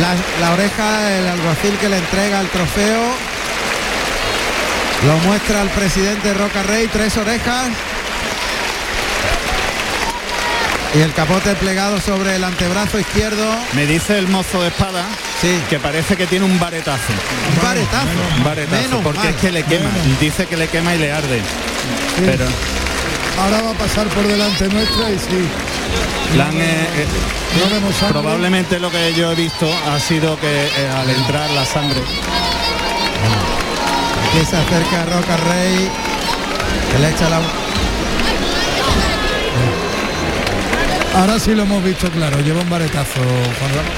La, la oreja, el alguacil que le entrega el trofeo. Lo muestra el presidente Roca Rey, tres orejas. Y el capote plegado sobre el antebrazo izquierdo. Me dice el mozo de espada Sí. que parece que tiene un varetazo. Un varetazo. Un varetazo, Menos porque mal. es que le quema. Dice que le quema y le arde. Pero Ahora va a pasar por delante nuestra y sí. La han, eh, eh, No probablemente lo que yo he visto ha sido que eh, al entrar la sangre Aquí se acerca Roca Rey. Que le echa la. Ahora sí lo hemos visto claro, lleva un Juan Ramón.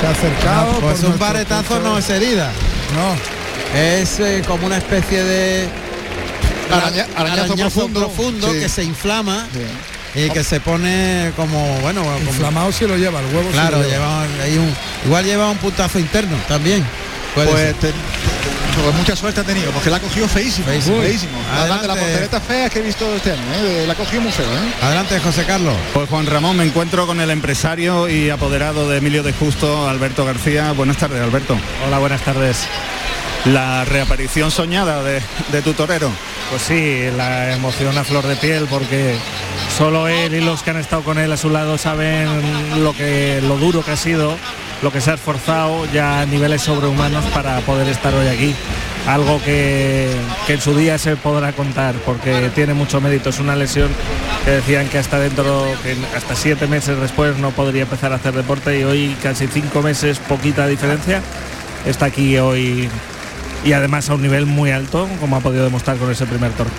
Se ha acercado. pues por un punto no es herida. No, Es eh, como una especie de Araña- arañazo profundo. Sí. que se inflama y que se pone como bueno como- inflamado si lo lleva, el huevo claro lleva. lleva ahí un igual lleva un puntazo interno también Puede Pues, ser. te- pues mucha suerte ha tenido, porque la ha cogido feísimo. Feísimo. Feísimo. Además de las Adelante. volteretas feas que he visto este año, ¿eh? la ha cogido muy feo, ¿eh? adelante José Carlos Pues Juan Ramón, me encuentro con el empresario y apoderado de Emilio de Justo, Alberto García. Buenas tardes, Alberto. Hola, buenas tardes. La reaparición soñada de, de tu torero. Pues sí, la emoción a flor de piel porque solo él y los que han estado con él a su lado saben lo que lo duro que ha sido, lo que se ha esforzado ya a niveles sobrehumanos para poder estar hoy aquí. Algo que, que en su día se podrá contar porque tiene mucho mérito. Es una lesión que decían que hasta dentro, que hasta siete meses después no podría empezar a hacer deporte y hoy casi cinco meses, poquita diferencia, está aquí hoy y además a un nivel muy alto, como ha podido demostrar con ese primer toro.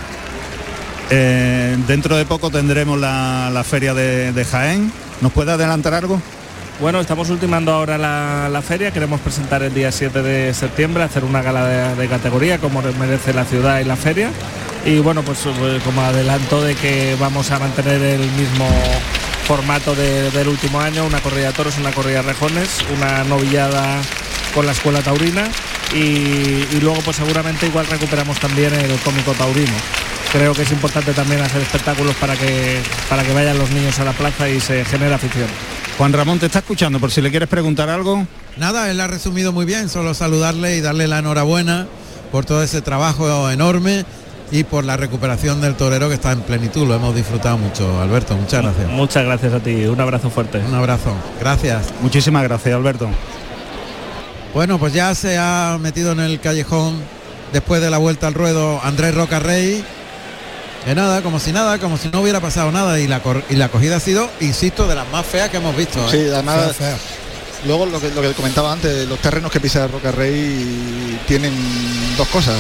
Eh, dentro de poco tendremos la, feria de, Jaén. ¿Nos puede adelantar algo? Bueno, estamos ultimando ahora la, feria, queremos presentar el día 7 de septiembre, hacer una gala de, categoría como merece la ciudad y la feria. Y bueno, pues eh, como adelanto de que vamos a mantener el mismo formato de- del último año, una corrida de toros, una corrida de rejones, una novillada con la escuela taurina y luego pues seguramente igual recuperamos también el cómico taurino. Creo que es importante también hacer espectáculos para que, para que vayan los niños a la plaza y se genere afición. Juan Ramón te está escuchando, por si le quieres preguntar algo. nada él ha resumido muy bien solo saludarle y darle la enhorabuena por todo ese trabajo enorme y por la recuperación del torero que está en plenitud lo hemos disfrutado mucho Alberto muchas gracias Muchas gracias a ti, un abrazo fuerte. un abrazo gracias Muchísimas gracias, Alberto. Bueno, pues ya se ha metido en el callejón después de la vuelta al ruedo Andrés Roca Rey. Que nada, como si nada, como si no hubiera pasado nada. Y la, cor- y la acogida ha sido, insisto, de las más feas que hemos visto. ¿eh? Sí, además, Fea, fea. luego lo que, lo que comentaba antes, los terrenos que pisa Roca Rey tienen dos cosas.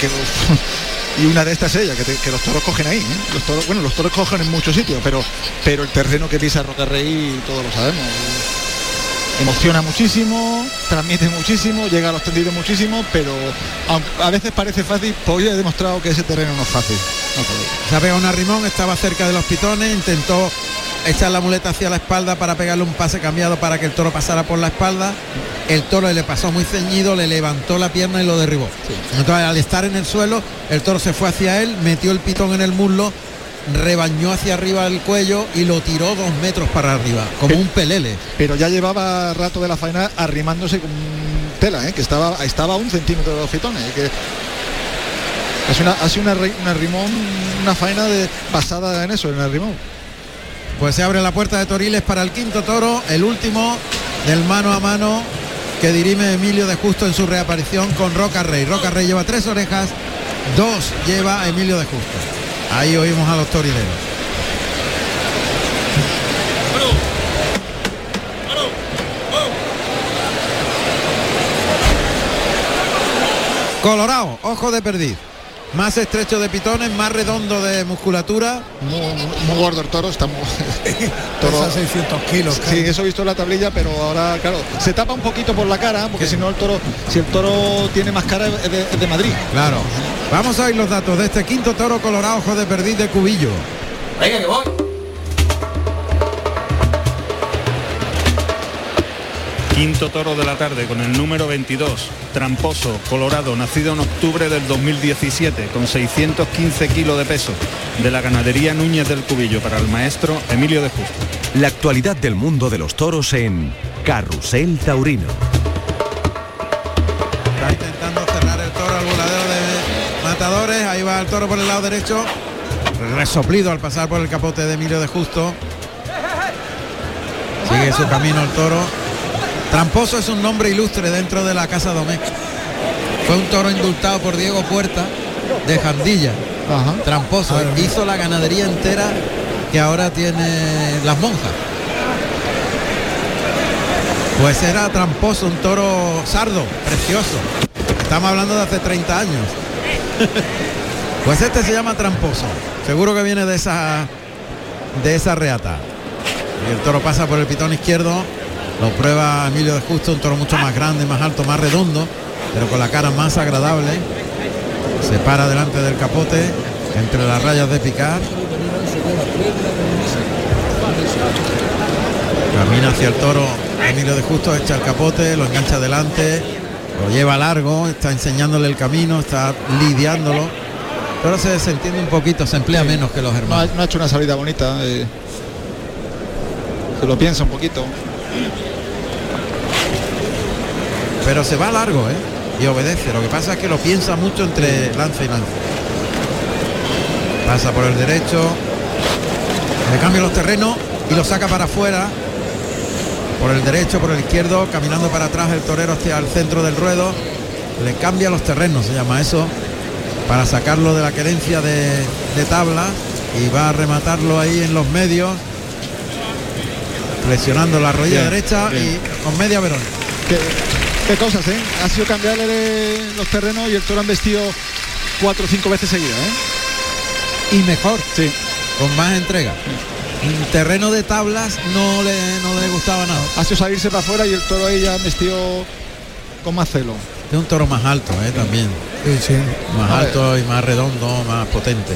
que y una de estas es ella, que, te- que los toros cogen ahí. ¿eh? Los toros, bueno, los toros cogen en muchos sitios, pero, pero el terreno que pisa Roca Rey todos lo sabemos. Emociona muchísimo, transmite muchísimo, llega a los tendidos muchísimo, pero aunque a veces parece fácil, pues hoy he demostrado que ese terreno no es fácil. No, joder. Se ha pegado una rimón, estaba cerca de los pitones, intentó echar la muleta hacia la espalda para pegarle un pase cambiado para que el toro pasara por la espalda. El toro le pasó muy ceñido, le levantó la pierna y lo derribó. Entonces al estar en el suelo, el toro se fue hacia él, metió el pitón en el muslo, rebañó hacia arriba el cuello y lo tiró dos metros para arriba, como un pelele. pero ya llevaba rato de la faena arrimándose con tela, ¿eh? que estaba, estaba a un centímetro de los fitones. ¿eh? Que una, ha sido una, una rimón, una faena de, basada en eso, en el rimón. Pues se abre la puerta de Toriles para el quinto toro, el último del mano a mano que dirime Emilio de Justo en su reaparición con Roca Rey. Roca Rey lleva tres orejas, dos lleva Emilio de Justo. Ahí oímos a los torileros. Colorado, ojo de perdiz. Más estrecho de pitones, más redondo de musculatura. Muy, muy- muy gordo el toro, está muy... toro- Pesa 600 kilos. Sí, eso he visto en la tablilla, pero ahora, claro, se tapa un poquito por la cara, porque si no el toro, si el toro tiene más cara es de, es de Madrid. Claro. Vamos a oír los datos de este quinto toro colorado ojo de perdiz de Cubillo. Venga, que voy. Quinto toro de la tarde con el número 22, Tramposo, Colorado, nacido en octubre del 2017, con 615 kilos de peso, de la ganadería Núñez del Cubillo, para el maestro Emilio de Justo. La actualidad del mundo de los toros en Carrusel Taurino. Está intentando cerrar el toro al voladero de matadores. Ahí va el toro por el lado derecho. Resoplido al pasar por el capote de Emilio de Justo. Sigue su camino el toro. Tramposo es un nombre ilustre dentro de la casa Domecq. Fue un toro indultado por Diego Puerta de Jandilla. Ajá. Tramposo. Hizo la ganadería entera que ahora tiene las monjas. Pues era tramposo, un toro sardo, precioso. Estamos hablando de hace 30 años. Pues este se llama tramposo. Seguro que viene de esa de esa reata. Y el toro pasa por el pitón izquierdo. Lo prueba Emilio de Justo, un toro mucho más grande, más alto, más redondo, pero con la cara más agradable. Se para delante del capote, entre las rayas de picar. Camina hacia el toro Emilio de Justo, echa el capote, lo engancha adelante, lo lleva largo, está enseñándole el camino, está lidiándolo. Pero se desentiende un poquito, se emplea menos que los No hermanos. no ha hecho una salida bonita. eh. Se lo piensa un poquito. Pero se va largo, ¿eh? Y obedece. Lo que pasa es que lo piensa mucho entre lanza y lanza. Pasa por el derecho. Le cambia los terrenos y lo saca para afuera. Por el derecho, por el izquierdo, caminando para atrás el torero hacia el centro del ruedo. Le cambia los terrenos, se llama eso, para sacarlo de la querencia de, de tabla y va a rematarlo ahí en los medios, flexionando la rodilla Bien, derecha bien. y con media verón. Qué, qué cosas, ¿eh? Ha sido cambiarle de los terrenos y el toro han vestido cuatro o cinco veces seguidas, ¿eh? Y mejor, Sí. con más entrega. En terreno de tablas no le, no le gustaba nada. Ha sido salirse para afuera y el toro ahí ya vestido con más celo. Es un toro más alto, ¿eh? también. Sí, sí. Más A ver. alto y más redondo, más potente.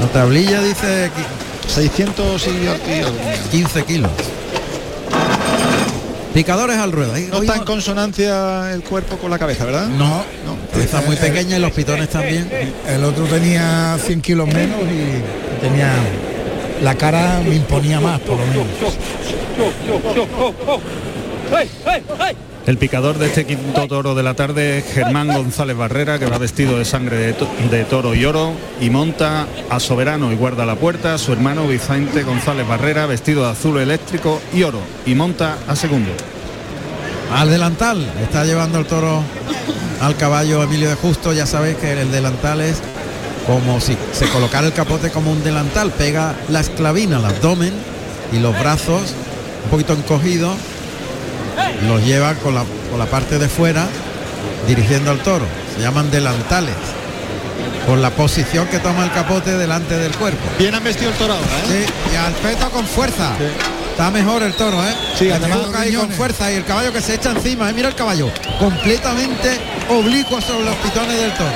La tablilla dice 600 y, y algo. 15 kilos. Picadores al ruedo. No está en consonancia el cuerpo con la cabeza, ¿verdad? No, cabeza muy pequeña y los pitones también. El otro tenía 100 kilos menos y tenía la cara me imponía más, por lo menos. El picador de este quinto toro de la tarde Germán González Barrera, que va vestido de sangre de, to- de toro y oro y monta a Soberano y guarda la puerta, su hermano Vicente González Barrera, vestido de azul eléctrico y oro, y monta a segundo. Al delantal, está llevando el toro al caballo Emilio de Justo, ya sabéis que el delantal es como si se colocara el capote como un delantal, pega la esclavina al abdomen y los brazos un poquito encogidos, los lleva con la, con la parte de fuera dirigiendo al toro, se llaman delantales, por la posición que toma el capote delante del cuerpo. Bien han vestido el toro ahora, ¿eh? Sí, y al peto con fuerza. Sí. Está mejor el toro, ¿eh? Sí, además con fuerza y el caballo que se echa encima, ¿eh? mira el caballo, completamente oblicuo sobre los pitones del toro.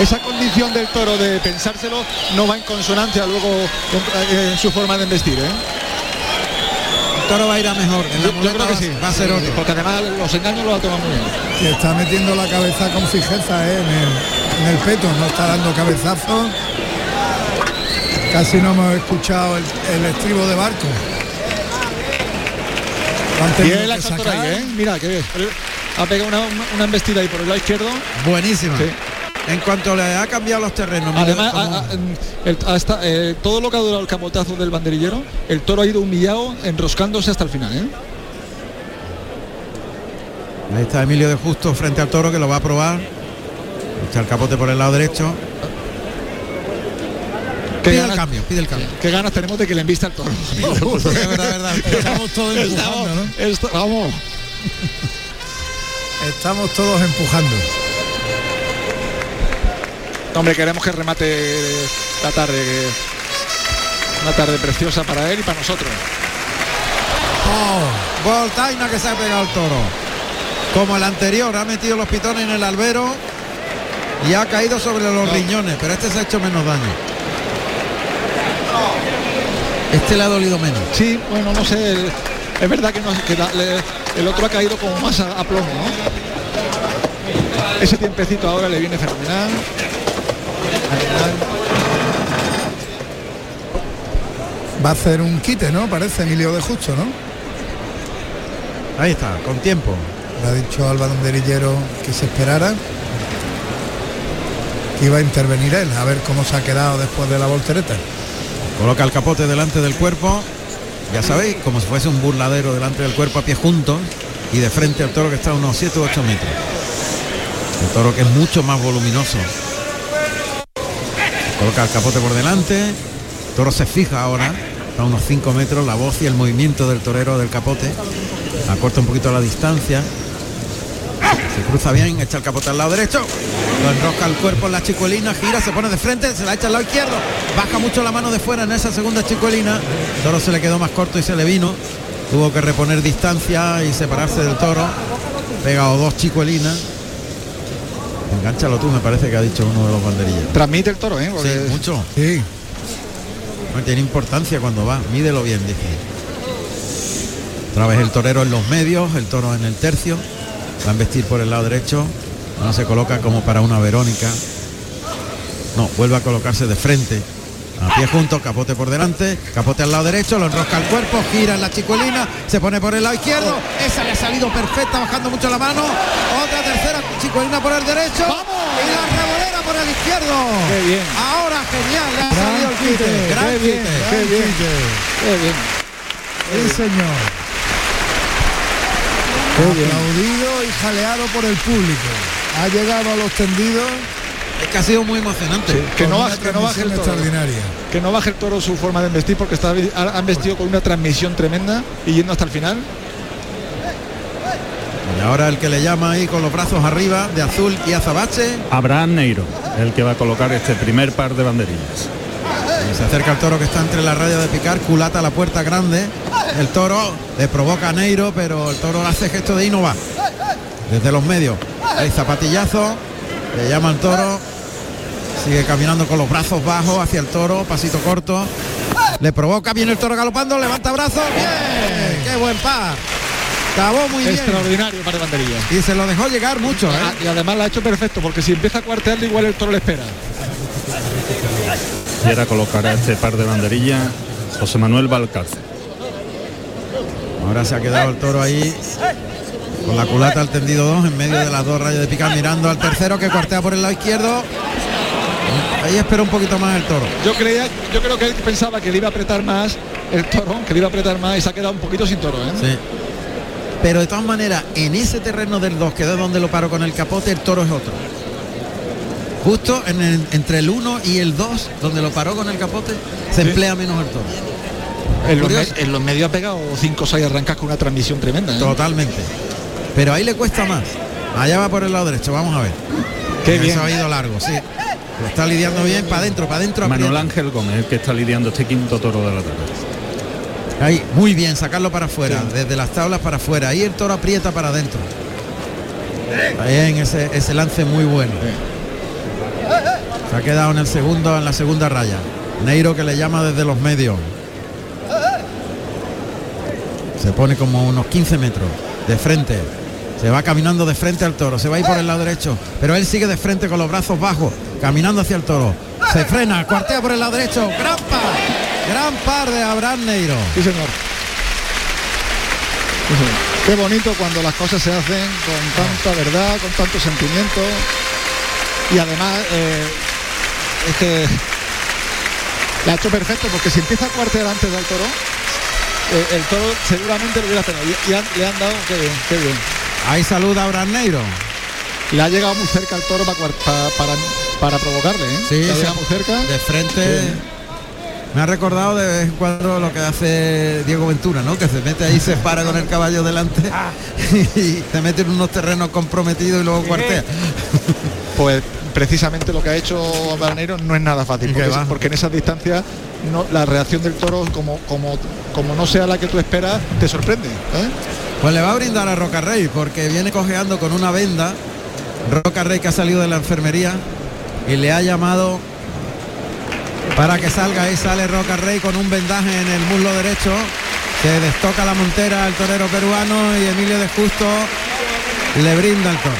Esa condición del toro de pensárselo no va en consonancia luego en su forma de investir, ¿eh? Toro va a ir a mejor, en la Yo, creo que va- sí. va a ser otro. Porque además los engaños los ha tomado muy bien. Y está metiendo la cabeza con fijeza ¿eh? en, el, en el peto, no está dando cabezazos. Casi no hemos escuchado el, el estribo de barco. Bien la ahí, ¿eh? Mira, que bien. Ha pegado una, una- una embestida ahí por el lado izquierdo. Buenísima. Sí. En cuanto le ha cambiado los terrenos, Además, cómo- a- a- el- hasta, eh, todo lo que ha durado el capotazo del banderillero, el toro ha ido humillado, enroscándose hasta el final, ¿eh? ahí está Emilio de Justo frente al toro que lo va a probar. Echa el capote por el lado derecho. Pide el cambio, pide el cambio. qué ganas tenemos de que le embista el toro. Es verdad. Estamos todos empujando, Hombre, queremos que remate la tarde. Una tarde preciosa para él y para nosotros. Oh, voltaina que se ha pegado el toro. Como el anterior, ha metido los pitones en el albero y ha caído sobre los riñones, pero este se ha hecho menos daño. Este le ha dolido menos. Sí, bueno, no sé. Es verdad que, no- que la- le- el otro ha caído como más a, a plomo, ¿no? Ese tiempecito ahora le viene fenomenal. Va a hacer un quite, ¿no? Parece Emilio de Justo, ¿no? Ahí está, con tiempo. Le ha dicho al banderillero que se esperara. Que iba a intervenir él, a ver cómo se ha quedado después de la voltereta. Coloca el capote delante del cuerpo. Ya sabéis, como si fuese un burladero delante del cuerpo a pie juntos y de frente al toro que está a unos 7 u 8 metros. El toro que es mucho más voluminoso. Coloca el capote por delante. El toro se fija ahora. A unos 5 metros. La voz y el movimiento del torero del capote. Acorta un poquito la distancia. Se cruza bien, echa el capote al lado derecho. Lo enrosca el cuerpo en la chicuelina, gira, se pone de frente, se la echa al lado izquierdo. Baja mucho la mano de fuera en esa segunda chicuelina. El toro se le quedó más corto y se le vino. Tuvo que reponer distancia y separarse del toro. Pegado dos chicuelinas. Engánchalo tú, me parece que ha dicho uno de los banderillas. Transmite el toro, ¿eh? Porque Sí, mucho. Sí, No tiene importancia cuando va. Mídelo bien, dice. Otra vez el torero en los medios, el toro en el tercio. Va a vestir por el lado derecho. No se coloca como para una Verónica. No, vuelve a colocarse de frente. A pie junto, capote por delante, capote al lado derecho, lo enrosca el cuerpo, gira en la chicuelina, se pone por el lado izquierdo, esa le ha salido perfecta, bajando mucho la mano, otra tercera chicuelina por el derecho y la revolera por el izquierdo. Qué bien. Ahora genial, le ha salido el quite, gran qué bien, quite. qué bien. Qué bien. Sí, señor. Aplaudido y jaleado por el público. Ha llegado a los tendidos Es que ha sido muy emocionante. Que no, que no baje el toro. extraordinaria. Que no baje el toro su forma de investir porque está, han vestido con una transmisión tremenda y yendo hasta el final. Y ahora el que le llama ahí con los brazos arriba, de azul y azabache. Abraham Neiro, el que va a colocar este primer par de banderillas. Y se acerca el toro que está entre la raya de picar, culata a la puerta grande. El toro le provoca a Neiro, pero el toro hace gesto de ahí no va. Desde los medios. Hay zapatillazo, le llama al toro. Sigue caminando con los brazos bajos hacia el toro, pasito corto. Le provoca, viene el toro galopando, levanta brazos. ¡Bien! ¡Qué buen par! Acabó muy bien. Extraordinario para banderilla. Y se lo dejó llegar mucho, Ah, ¿eh? Y además la ha hecho perfecto porque si empieza a cuartearle igual el toro le espera. Y ahora colocará este par de banderillas José Manuel Valcárcel. Ahora se ha quedado el toro ahí con la culata al tendido 2 en medio de las dos rayas de picar mirando al tercero que cortea por el lado izquierdo. Ahí espera un poquito más el toro. Yo creía, yo creo que él pensaba que le iba a apretar más el toro, que le iba a apretar más y se ha quedado un poquito sin toro, ¿eh? Sí. Pero de todas maneras, en ese terreno del 2, que es donde lo paro con el capote, el toro es otro. Justo en el- entre el 1 y el 2, donde lo paró con el capote, se Sí. emplea menos el toro. En los, en los medios ha pegado 5 o 6 arrancas con una transmisión tremenda. ¿eh? Totalmente. Pero ahí le cuesta más. Allá va por el lado derecho, vamos a ver. Qué Eso bien. ha ido largo, sí. Lo está lidiando bien, para adentro, para adentro. Manuel. Ángel Gómez, el que está lidiando este quinto toro de la tarde. Ahí, muy bien, sacarlo para afuera, desde las tablas para afuera. Ahí el toro aprieta para adentro. Ahí en ese, ese lance muy bueno. Se ha quedado en el segundo, en la segunda raya. Neiro que le llama desde los medios. Se pone como unos 15 metros de frente. Se va caminando de frente al toro. Se va a ir por el lado derecho. Pero él sigue de frente con los brazos bajos, caminando hacia el toro. Se frena, cuartea por el lado derecho. Gran par. Gran par de Abraham Neiro. Sí, señor. Qué bonito cuando las cosas se hacen con tanta verdad, con tanto sentimiento. Y además, eh, es que la ha hecho perfecto porque si empieza a cuartear antes del toro, eh, el toro seguramente lo hubiera tenido. Y, le han dado, qué bien, qué bien. Ahí saluda Abraham Neiro. Le ha llegado muy cerca al toro para, para, para provocarle, ¿eh? Sí, Le ha se- llegado muy cerca. De frente. Me ha recordado de vez en cuando lo que hace Diego Ventura, ¿no? Que se mete ahí, se para con el caballo delante y se mete en unos terrenos comprometidos y luego cuartea. Pues precisamente lo que ha hecho Baranero no es nada fácil, ¿Y qué porque, porque en esas distancias no, la reacción del toro, como, como, como no sea la que tú esperas, te sorprende. ¿eh? Pues le va a brindar a Roca Rey porque viene cojeando con una venda. Roca Rey que ha salido de la enfermería y le ha llamado para que salga. Ahí sale Roca Rey con un vendaje en el muslo derecho. Se destoca la montera al torero peruano y Emilio de Justo le brinda el toro.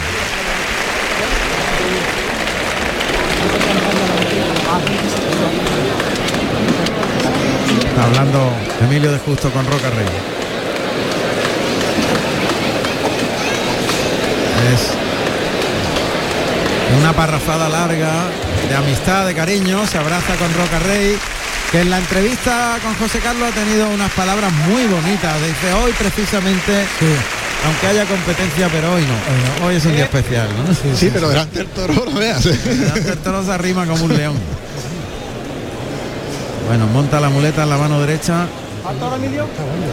Hablando Emilio de Justo con Roca Rey. Es una parrafada larga de amistad, de cariño, se abraza con Roca Rey, que en la entrevista con José Carlos ha tenido unas palabras muy bonitas. Dice, hoy precisamente, aunque haya competencia, pero hoy no. Hoy es un día especial, ¿no? Sí, pero delante del toro no veas. Delante del toro se arrima como un león. Bueno, monta la muleta en la mano derecha.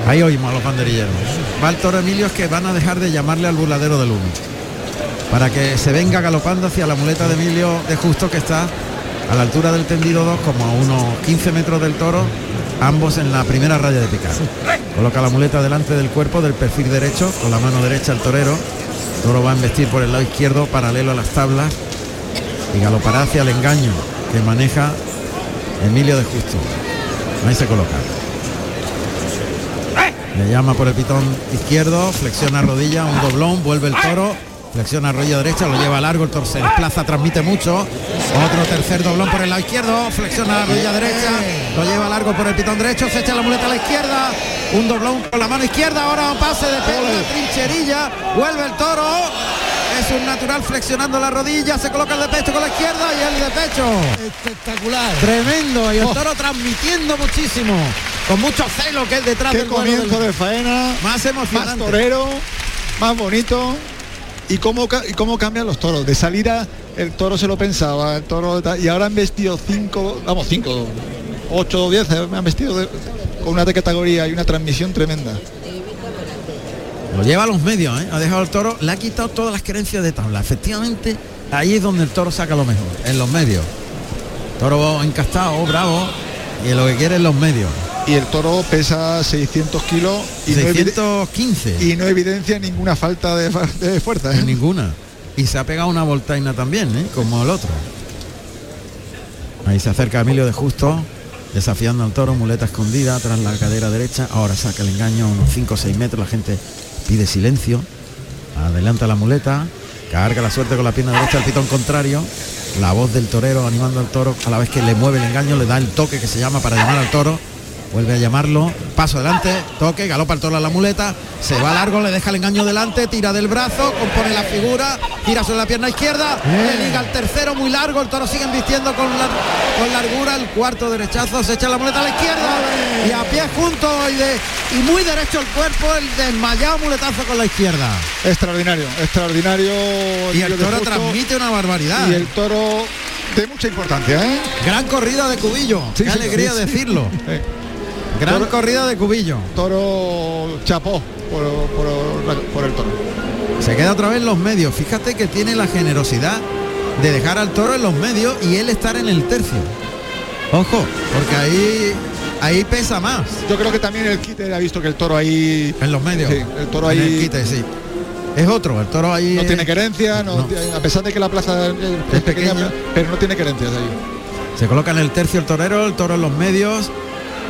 Ahí oímos a los banderilleros. Va el toro Emilio es que van a dejar de llamarle al burladero del uno. Para que se venga galopando hacia la muleta de Emilio de Justo que está a la altura del tendido 2, como a unos 15 metros del toro, ambos en la primera raya de picar. Coloca la muleta delante del cuerpo del perfil derecho, con la mano derecha el torero. Toro va a embestir por el lado izquierdo, paralelo a las tablas, y galopará hacia el engaño que maneja Emilio de Justo. Ahí se coloca. Le llama por el pitón izquierdo, flexiona rodilla, un doblón, vuelve el toro, flexiona rodilla derecha, lo lleva largo, el toro se desplaza, transmite mucho. Otro tercer doblón por el lado izquierdo, flexiona la rodilla derecha, lo lleva largo por el pitón derecho, se echa la muleta a la izquierda, un doblón con la mano izquierda, ahora un pase de pelo, trincherilla, vuelve el toro. Es un natural flexionando la rodilla, se coloca el de pecho con la izquierda y el de pecho. Espectacular. Tremendo. Y el toro transmitiendo muchísimo. Con mucho celo que es detrás Qué del comienzo del- de faena, Más más emocionante. torero, más bonito. Y cómo, y cómo cambian los toros. De salida el toro se lo pensaba, el toro y ahora han vestido cinco, vamos, cinco, ocho o diez, eh, me han vestido de- con una de categoría y una transmisión tremenda. Lo lleva a los medios, ¿eh? ha dejado el toro, le ha quitado todas las creencias de tabla. Efectivamente, ahí es donde el toro saca lo mejor, en los medios. Toro encastado, bravo, y lo que quiere es los medios. Y el toro pesa 600 kilos y, no, evide- 615, y no evidencia ninguna falta de, fuerza. ¿eh? ninguna. Y se ha pegado una voltaina también, ¿eh? como el otro. Ahí se acerca Emilio de Justo, desafiando al toro, muleta escondida tras la cadera derecha. Ahora saca el engaño a unos 5 o 6 metros, la gente pide silencio. Adelanta la muleta, carga la suerte con la pierna derecha al pitón contrario. La voz del torero animando al toro a la vez que le mueve el engaño, le da el toque que se llama para llamar al toro. Vuelve a llamarlo, paso adelante, toque, galopa el toro a la muleta, se va largo, le deja el engaño delante, tira del brazo, compone la figura, tira sobre la pierna izquierda, le liga el tercero muy largo, el toro sigue embistiendo con, la- con largura, el cuarto derechazo, se echa la muleta a la izquierda y a pie junto y, de, y muy derecho el cuerpo, el desmayado muletazo con la izquierda. Extraordinario, extraordinario. Y el toro Justo. transmite una barbaridad. Y el toro de mucha importancia, ¿eh? Gran corrida de Cubillo, Sí, qué alegría sí. decirlo. Gran Toro- corrida de Cubillo. toro chapó por, por la- por el toro. Se queda otra vez en los medios. Fíjate que tiene la generosidad de dejar al toro en los medios y él estar en el tercio. Ojo, porque ahí ahí pesa más. Yo creo que también el quite ha visto que el toro ahí En los medios. Sí, el toro En ahí- el quite, sí. Es otro, el toro ahí no es- tiene querencia, no no. tiene- a pesar de que la plaza es, Es pequeña, pequeña. pero no tiene querencias ahí. Se coloca en el tercio el torero, el toro en los medios.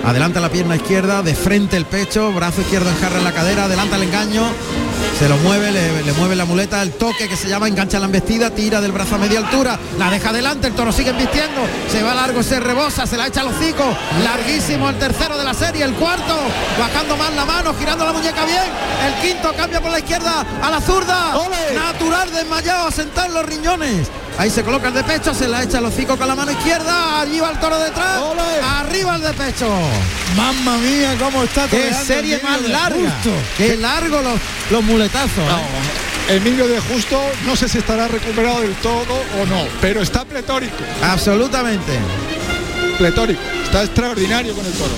Adelanta la pierna izquierda, de frente el pecho, brazo izquierdo enjarra en la cadera, adelanta el engaño, se lo mueve, le, le mueve la muleta, el toque que se llama, engancha la embestida, tira del brazo a media altura, la deja adelante, el toro sigue embistiendo, se va largo, se rebosa, se la echa a los hocico, larguísimo el tercero de la serie, el cuarto, bajando más la mano, girando la muñeca bien, el quinto cambia por la izquierda a la zurda, ¡Ole! natural desmayado a sentar los riñones. Ahí se coloca el de pecho, se la echa al hocico con la mano izquierda, allí va el toro detrás, ¡Ole! arriba el de pecho. Mamma mía, cómo está Qué serie más larga, Justo. qué largo los, los muletazos. ¿eh? Emilio de Justo no sé si estará recuperado del todo o no, pero está pletórico, Absolutamente. pletórico, está extraordinario con el toro.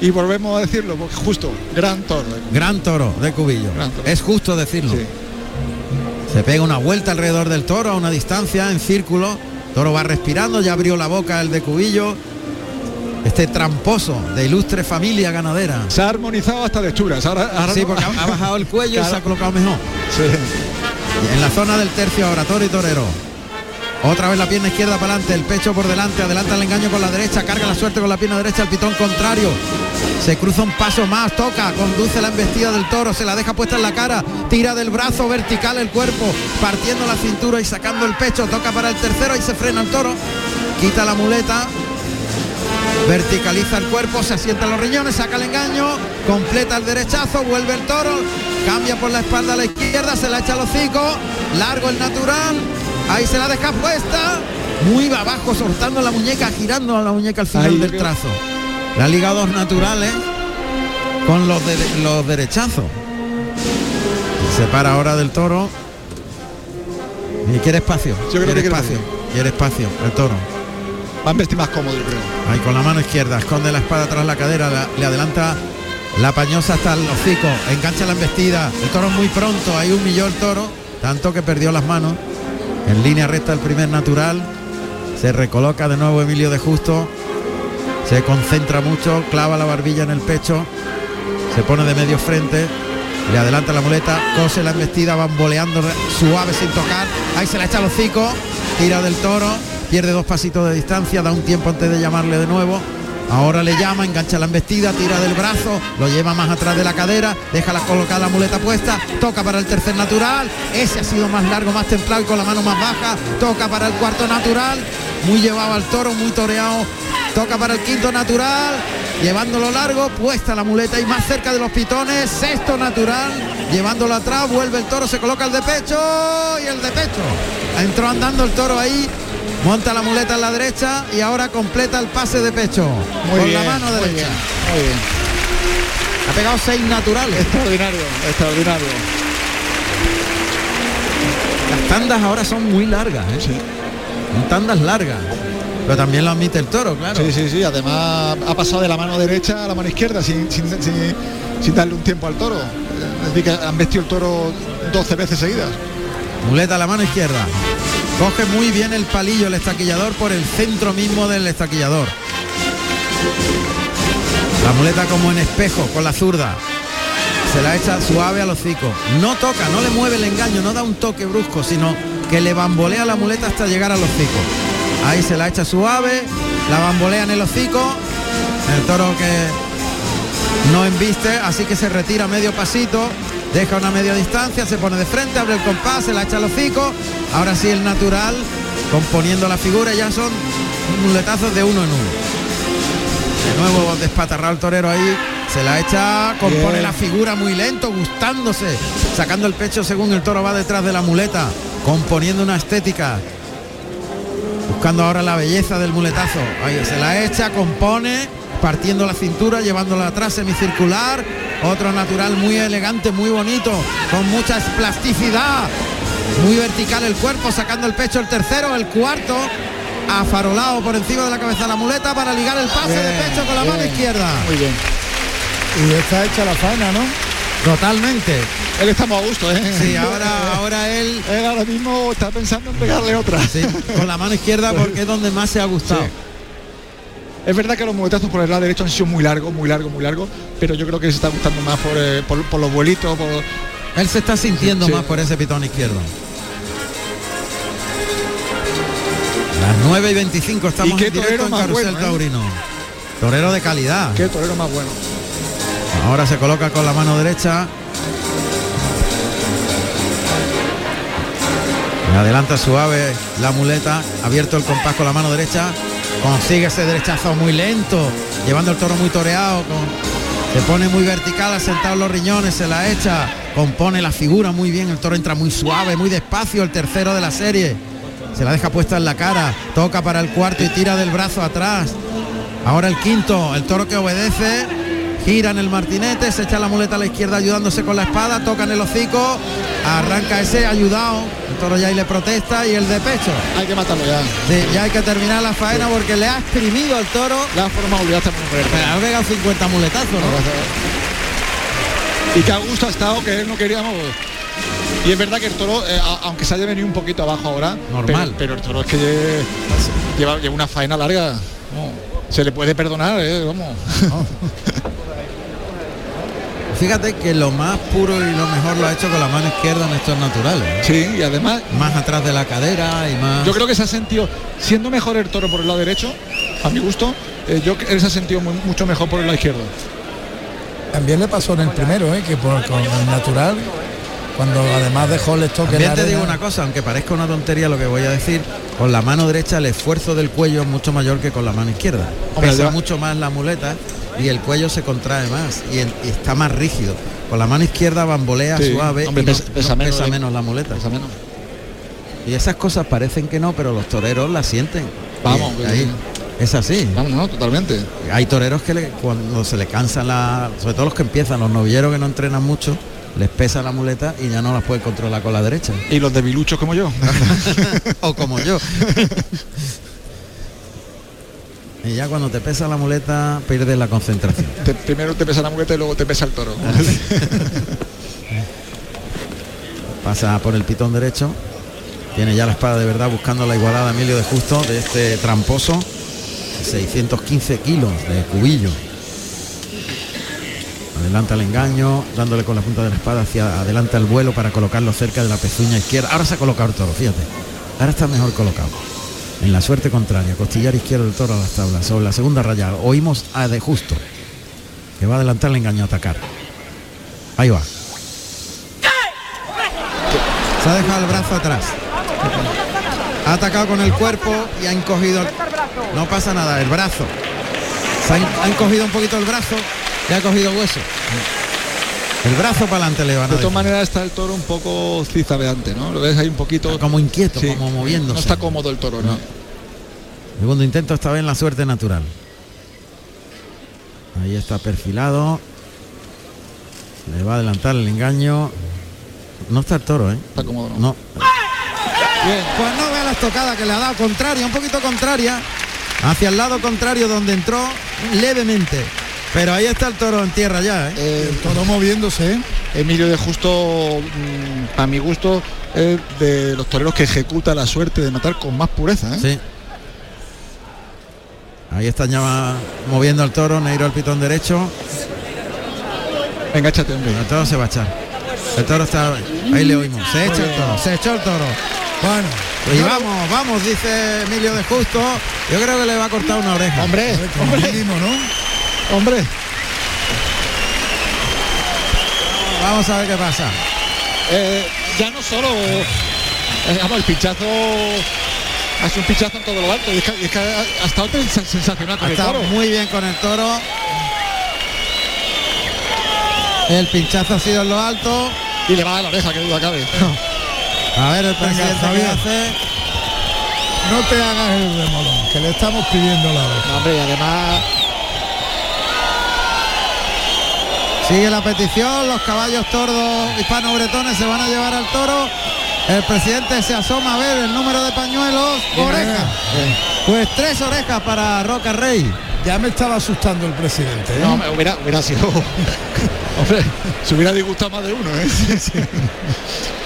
Y volvemos a decirlo, porque justo, gran toro. Gran toro de Cubillo. Gran toro. Es justo decirlo. Sí. Se pega una vuelta alrededor del toro a una distancia en círculo. Toro va respirando, ya abrió la boca el de Cubillo. Este tramposo de ilustre familia ganadera. Se ha armonizado hasta de churas. Ahora, ahora Sí, porque ha ha bajado el cuello y se ha colocado mejor. Sí. Y En la zona del tercio ahora, toro y torero. Otra vez la pierna izquierda para adelante, el pecho por delante, adelanta el engaño con la derecha, carga la suerte con la pierna derecha, el pitón contrario. Se cruza un paso más, toca, conduce la embestida del toro, se la deja puesta en la cara, tira del brazo vertical el cuerpo, partiendo la cintura y sacando el pecho, toca para el tercero y se frena el toro, quita la muleta, verticaliza el cuerpo, se asienta los riñones, saca el engaño, completa el derechazo, vuelve el toro, cambia por la espalda a la izquierda, se la echa al hocico, largo el natural, ahí se la deja puesta, muy abajo, soltando la muñeca, girando a la muñeca al final Ahí del trazo. La liga dos naturales con los, de- los derechazos. Se para ahora del toro. Y quiere espacio. Yo creo quiere que espacio. Quiere espacio el toro. Va a vestir más cómodo, yo creo. Ahí con la mano izquierda, esconde la espada tras la cadera, la- le adelanta la pañosa hasta el hocico, engancha la embestida, el toro muy pronto, ahí humilló el toro, tanto que perdió las manos, en línea recta el primer natural, se recoloca de nuevo Emilio de Justo, se concentra mucho, clava la barbilla en el pecho, se pone de medio frente, le adelanta la muleta, cose la embestida, bamboleando suave sin tocar, ahí se la echa al hocico, tira del toro, pierde dos pasitos de distancia, da un tiempo antes de llamarle de nuevo. Ahora le llama, engancha la embestida, tira del brazo, lo lleva más atrás de la cadera, deja la colocar la muleta puesta, toca para el tercer natural, ese ha sido más largo, más templado y con la mano más baja, toca para el cuarto natural, muy llevado al toro, muy toreado, toca para el quinto natural, llevándolo largo, puesta la muleta y más cerca de los pitones, sexto natural, llevándolo atrás, vuelve el toro, se coloca el de pecho y el de pecho. Entró andando el toro ahí, monta la muleta en la derecha y ahora completa el pase de pecho Muy con bien, la mano muy derecha. bien, muy bien. Ha pegado seis naturales. Extraordinario, extraordinario. Las tandas ahora son muy largas, ¿eh? Sí. Son tandas largas. Pero también lo admite el toro, claro. Sí, sí, sí. Además ha pasado de la mano derecha a la mano izquierda sin, sin, sin- sin darle un tiempo al toro. Es decir, que han vestido el toro 12 veces seguidas. Muleta a la mano izquierda. Coge muy bien el palillo el estaquillador por el centro mismo del estaquillador. La muleta como en espejo con la zurda. Se la echa suave al hocico. No toca, no le mueve el engaño, no da un toque brusco, sino que le bambolea la muleta hasta llegar al hocico. Ahí se la echa suave, la bambolea en el hocico. El toro que no embiste, así que se retira medio pasito, deja una media distancia, se pone de frente, abre el compás, se la echa al hocico. Ahora sí el natural, componiendo la figura, ya son muletazos de uno en uno. De nuevo despatarrado el torero ahí, se la echa, compone Bien. la figura muy lento, gustándose, sacando el pecho según el toro va detrás de la muleta, componiendo una estética. Buscando ahora la belleza del muletazo. Ahí se la echa, compone, partiendo la cintura, llevándola atrás semicircular. Otro natural muy elegante, muy bonito, con mucha plasticidad. Muy vertical el cuerpo, sacando el pecho el tercero, el cuarto. Afarolado por encima de la cabeza de la muleta para ligar el pase de pecho con la mano izquierda. Muy bien. Y está hecha la faena, ¿no? Totalmente. Él está muy a gusto, ¿eh? Sí, ahora, ahora él Él ahora mismo está pensando en pegarle otra. sí, con la mano izquierda porque es donde más se ha gustado. Sí. Es verdad que los muletazos por el lado derecho han sido muy largos, muy largos, muy largos, pero yo creo que se está gustando más por, eh, por, por los vuelitos, por, Él se está sintiendo Sí. más por ese pitón izquierdo. Las 9 y 25 estamos ¿Y qué en directo torero en bueno, eh? Taurino. Torero de calidad. qué torero más bueno. Ahora se coloca con la mano derecha. Adelanta suave la muleta, abierto el compás con la mano derecha. Consigue ese derechazo muy lento, llevando el toro muy toreado. se pone muy vertical, asentado en los riñones, se la echa, compone la figura muy bien. El toro entra muy suave, muy despacio, el tercero de la serie. Se la deja puesta en la cara, toca para el cuarto y tira del brazo atrás. Ahora el quinto, el toro que obedece, gira en el martinete, se echa la muleta a la izquierda ayudándose con la espada, toca en el hocico, arranca ese ayudado, el toro ya ahí le protesta y el de pecho. Hay que matarlo ya. Sí, ya hay que terminar la faena porque le ha exprimido al toro, La forma olvidaste por mujer. le ha pegado 50 muletazos, ¿no? Y que a gusto ha estado que él no queríamos. Y es verdad que el toro, eh, aunque se haya venido un poquito abajo ahora, Normal. Pero, pero el toro es que lle- lleva, lleva una faena larga. No, se le puede perdonar, eh, vamos. Fíjate que lo más puro y lo mejor lo ha hecho con la mano izquierda en estos naturales. ¿eh? Sí, y además Más atrás de la cadera y más... yo creo que se ha sentido, siendo mejor el toro por el lado derecho, a mi gusto, eh, yo él se ha sentido muy- mucho mejor por el lado izquierdo. También le pasó en el primero, ¿eh? que por, con el natural cuando además dejó el estoque También te digo una cosa, aunque parezca una tontería lo que voy a decir, con la mano derecha el esfuerzo del cuello es mucho mayor que con la mano izquierda. Hombre, Pesa lleva- mucho más la muleta y el cuello se contrae más y, el- y está más rígido. Con la mano izquierda bambolea Sí, suave hombre, y no- pesa- no pesa, menos, eh. la muleta. Menos. Y esas cosas parecen que no, pero los toreros las sienten. Vamos, Y ahí, es así. Vamos, no, totalmente. Hay toreros que le- cuando se le cansa la, sobre todo los que empiezan, los novilleros que no entrenan mucho, les pesa la muleta y ya no las pueden controlar con la derecha. Y los debiluchos como yo. o como yo. y ya cuando te pesa la muleta pierdes la concentración. Te- primero te pesa la muleta y luego te pesa el toro. Pasa por el pitón derecho. Tiene ya la espada de verdad buscando la igualada Emilio de Justo de este tramposo. 615 kilos de cubillo. Adelanta el engaño, dándole con la punta de la espada hacia adelante el vuelo para colocarlo cerca de la pezuña izquierda. Ahora se ha colocado el toro, fíjate. Ahora está mejor colocado. En la suerte contraria, costillar izquierdo del toro a las tablas. Sobre la segunda raya oímos a de justo. Que va a adelantar el engaño a atacar. Ahí va. Se ha dejado el brazo atrás. Ha atacado con el cuerpo y ha encogido. el- No pasa nada, el brazo. Se ha encogido un poquito el brazo y ha cogido hueso. El brazo para adelante le van a De todas maneras está el toro un poco cizabeante, ¿no? Lo ves ahí un poquito. Como inquieto, Sí. como moviéndose. No está cómodo el toro, ¿no? Segundo intento esta vez en la suerte natural. Ahí está perfilado. Le va a adelantar el engaño. No está el toro, ¿eh? Está cómodo, ¿no? No. Bien. Pues no vea la estocada que le ha dado contraria, un poquito contraria. Hacia el lado contrario donde entró levemente. Pero ahí está el toro en tierra ya, ¿eh? Eh, El toro moviéndose, ¿eh? Emilio de Justo, mm, a mi gusto, es de los toreros que ejecuta la suerte de matar con más pureza. ¿eh? Sí. Ahí está ya moviendo al toro, Neiro al pitón derecho. Venga, échate, hombre. El toro se va a echar. El toro está. Ahí le oímos. Se echa el toro. Se echó el toro. Bueno, Y vamos, vamos, dice Emilio de Justo. Yo creo que le va a cortar una oreja. Hombre, hombre, mínimo, ¿no? Hombre. Vamos a ver qué pasa. Eh, ya no solo, eh, el pinchazo hace un pinchazo en todo lo alto y es que, y es que ha, ha estado sens- sensacional con Ha el estado toro. muy bien con el toro. El pinchazo ha sido en lo alto. Y le va a dar la oreja, que duda cabe. A ver el presidente Javier. hace. No te hagas el remolón, que le estamos pidiendo la oreja. No, hombre, y además Sigue la petición, los caballos tordos hispano-bretones se van a llevar al toro. El presidente se asoma a ver el número de pañuelos. Oreja. Pues tres orejas para Roca Rey. Ya me estaba asustando el presidente, ¿eh? no, me hubiera, hubiera sido. hombre, se hubiera disgustado más de uno, ¿eh?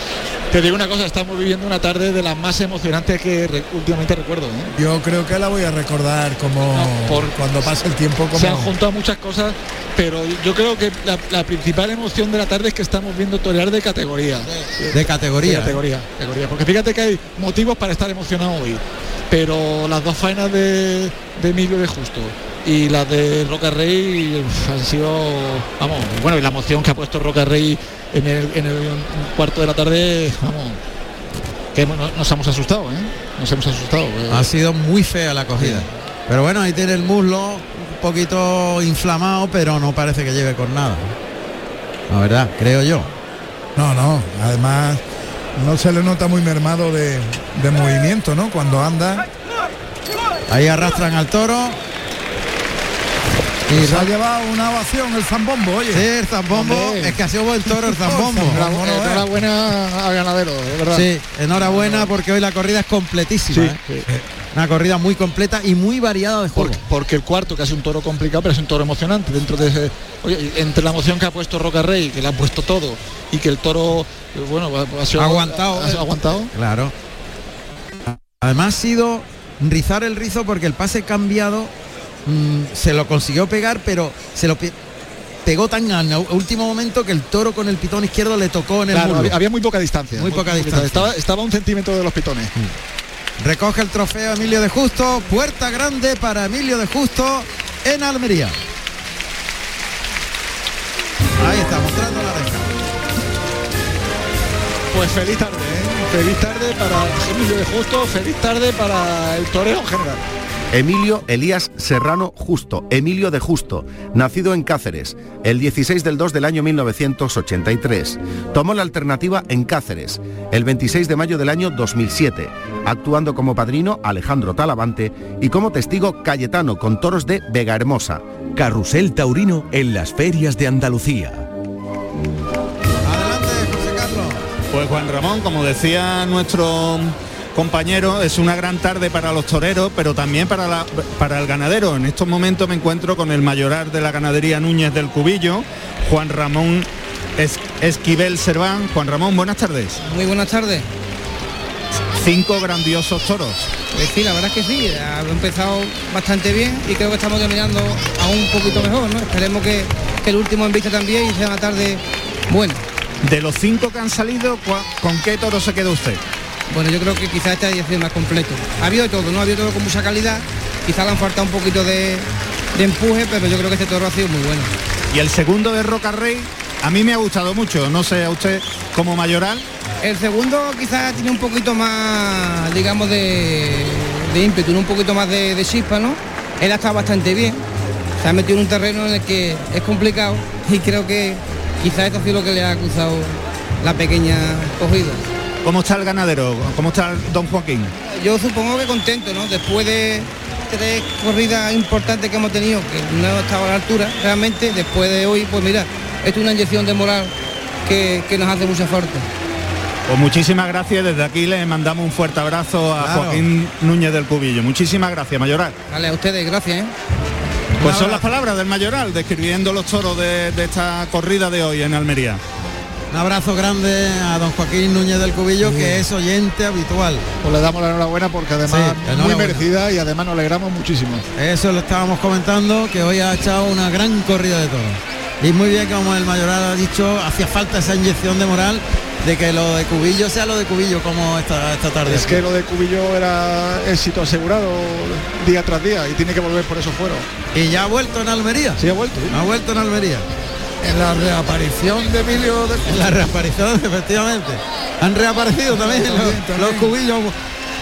Te digo una cosa, estamos viviendo una tarde de las más emocionantes que re- últimamente recuerdo. ¿eh? Yo creo que la voy a recordar como No, por- cuando pase el tiempo como Se han juntado muchas cosas, pero yo creo que la, la principal emoción de la tarde es que estamos viendo torear de categoría. De De categoría. ¿eh? categoría, categoría. Porque fíjate que hay motivos para estar emocionado hoy. Pero las dos faenas de, de Emilio de Justo y las de Roca Rey han sido, vamos, bueno, y la emoción que ha puesto Roca Rey en el, en el cuarto de la tarde, vamos, que nos hemos asustado, ¿eh? Nos hemos asustado. eh. Ha sido muy fea la cogida. Pero bueno, ahí tiene el muslo un poquito inflamado, pero no parece que lleve con nada. La verdad, creo yo. No, no, además no se le nota muy mermado de, de movimiento, ¿no? Cuando anda. Ahí arrastran al toro. Y Se ha llevado una ovación el zambombo, oye. Sí, el zambombo. Hombre. Es que ha sido buen toro el zambombo. Zambombo. Enhorabuena, al ganadero, de verdad. Sí, enhorabuena porque hoy la corrida es completísima. Sí, ¿eh? sí. Una corrida muy completa y muy variada de juego. Porque, porque el cuarto, que ha sido un toro complicado, pero es un toro emocionante. Dentro de ese. Oye, entre la emoción que ha puesto Roca Rey, que le ha puesto todo, y que el toro, eh, bueno, ha, ha sido Aguantado. Ha, ha aguantado. Claro. Además ha sido rizar el rizo porque el pase cambiado mm, se lo consiguió pegar, pero se lo pe- pegó tan al último momento que el toro con el pitón izquierdo le tocó en el Claro, había, había muy poca distancia. Muy poca distancia. Estaba, estaba a un centímetro de los pitones. Recoge el trofeo Emilio de Justo, puerta grande para Emilio de Justo en Almería. Ahí está, mostrando la oreja. Pues feliz tarde, ¿eh? feliz tarde para Emilio de Justo, feliz tarde para el toreo en general. Emilio Elías Serrano Justo, Emilio de Justo, nacido en Cáceres, el 16 del 2 del año 1983. Tomó la alternativa en Cáceres, el 26 de mayo del año 2007, actuando como padrino Alejandro Talavante y como testigo Cayetano con toros de Vega Hermosa. Carrusel Taurino en las ferias de Andalucía. Adelante, José Carlos. Pues Juan Ramón, como decía nuestro compañero, es una gran tarde para los toreros, pero también para, la- para el ganadero. En estos momentos me encuentro con el mayoral de la ganadería Núñez del Cubillo, Juan Ramón Es- Esquivel Serván. Juan Ramón, buenas tardes. Muy buenas tardes. Cinco grandiosos toros. Pues sí, la verdad es que sí, ha empezado bastante bien y creo que estamos terminando aún un poquito mejor, ¿no? Esperemos que, que el último en vista también y sea una tarde buena. De los cinco que han salido, ¿cuá- ¿con qué toro se queda usted? Bueno, yo creo que quizás este haya sido más completo. Ha habido de todo, ¿no? Ha habido todo con mucha calidad, quizás le han faltado un poquito de, de empuje, pero yo creo que este toro ha sido muy bueno. Y el segundo de Roca Rey, a mí me ha gustado mucho. No sé, a usted como mayoral. El segundo quizás tiene un poquito más, digamos, de, de ímpetu, un poquito más de, de chispa, ¿no? Él ha estado bastante bien. Se ha metido en un terreno en el que es complicado y creo que quizás esto ha sido lo que le ha acusado la pequeña cogida. ¿Cómo está el ganadero? ¿Cómo está don Joaquín? Yo supongo que contento, ¿no? Después de tres corridas importantes que hemos tenido, que no hemos estado a la altura, realmente, después de hoy, pues mira, esto es una inyección de moral que, que nos hace mucha falta. Pues muchísimas gracias. Desde aquí le mandamos un fuerte abrazo a Claro. Joaquín Núñez del Cubillo. Muchísimas gracias, Mayoral. Vale, a ustedes, gracias, ¿eh? Pues son las palabras del Mayoral describiendo los toros de, de esta corrida de hoy en Almería. Un abrazo grande a don Joaquín Núñez del Cubillo, que es oyente habitual. Pues le damos la enhorabuena porque además Sí, muy merecida y además nos alegramos muchísimo. Eso lo estábamos comentando, que hoy ha echado una gran corrida de toros. Y muy bien, como el mayoral ha dicho, hacía falta esa inyección de moral de que lo de Cubillo sea lo de Cubillo como esta, esta tarde. Es que lo de Cubillo era éxito asegurado día tras día y tiene que volver por esos fueros. Y ya ha vuelto en Almería. Sí, ha vuelto. Ha vuelto en Almería. En la reaparición de Emilio de En la reaparición, efectivamente. Han reaparecido también los, también. los cubillos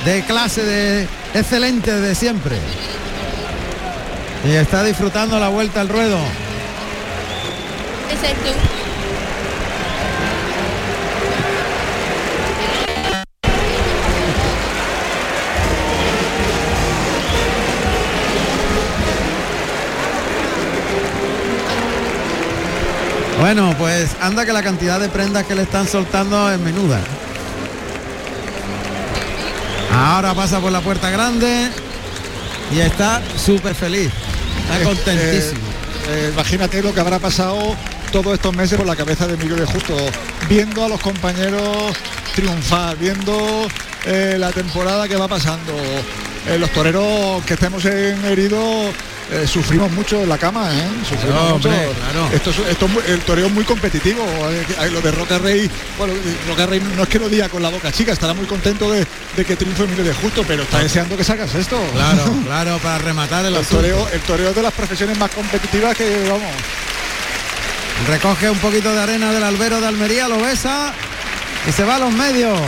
de clase de excelente de siempre. Y está disfrutando la vuelta al ruedo. Exacto. Bueno, pues anda que la cantidad de prendas que le están soltando es menuda. Ahora pasa por la puerta grande y está súper feliz. Está contentísimo. Eh, imagínate lo que habrá pasado todos estos meses por la cabeza de Emilio de Justo, viendo a los compañeros triunfar, viendo eh, la temporada que va pasando. Eh, los toreros que estemos en heridos eh, sufrimos mucho en la cama, ¿eh? Sufrimos Claro, mucho. hombre, claro. Esto, es- esto es el toreo es muy competitivo. eh, eh, lo de Roca Rey, bueno, eh, Roca Rey no es que lo diga con la boca chica, estará muy contento de, de que triunfe Emilio de Justo, pero está deseando que sacas esto. Claro, claro, para rematar el El asunto. toreo, el toreo es de las profesiones más competitivas que vamos. Recoge un poquito de arena del albero de Almería, lo besa y se va a los medios.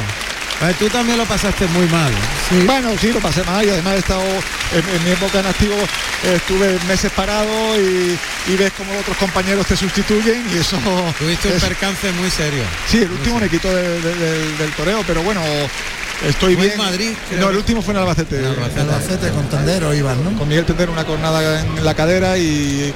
Pues tú también lo pasaste muy mal. Bueno, sí, lo pasé mal y además he estado en, en mi época en activo, eh, estuve meses parado y, y ves como otros compañeros te sustituyen y eso. Tuviste un es- percance muy serio. sí, el último me quitó de- de- del- del toreo, pero bueno, estoy bien. Madrid, creo no, el último fue en Albacete. En Albacete. Albacete con Tendero iban, ¿no? Con Miguel Tender una cornada en la cadera y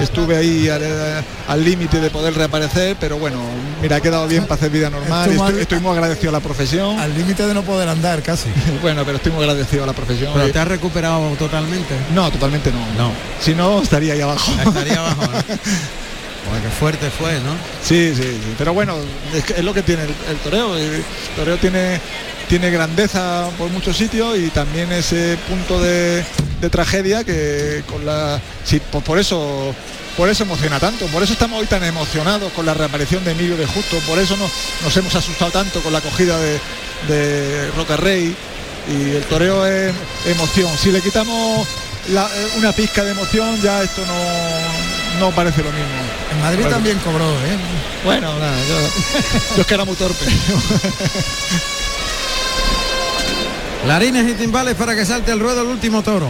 estuve ahí al límite de poder reaparecer, pero bueno, mira, he quedado bien para hacer vida normal. Estoy, muy agradecido a la profesión. Al límite de no poder andar casi. Bueno, pero estoy muy agradecido a la profesión. Pero te has recuperado totalmente. No, totalmente no. No. Si no, estaría ahí abajo. Estaría abajo. ¿no? Joder, qué fuerte fue, ¿no? Sí, sí, sí. Pero bueno, es, lo que tiene el, el toreo. El toreo tiene, tiene grandeza por muchos sitios y también ese punto de, de tragedia que con la. Sí, pues por eso. Por eso emociona tanto, por eso estamos hoy tan emocionados con la reaparición de Emilio de Justo, por eso nos, nos hemos asustado tanto con la acogida de, de Roca Rey y el toreo es emoción. Si le quitamos una pizca de emoción ya esto no, no parece lo mismo. En Madrid también cobró, ¿eh? Bueno, nada, yo, yo es que era muy torpe. Clarines y timbales para que salte al ruedo el último toro.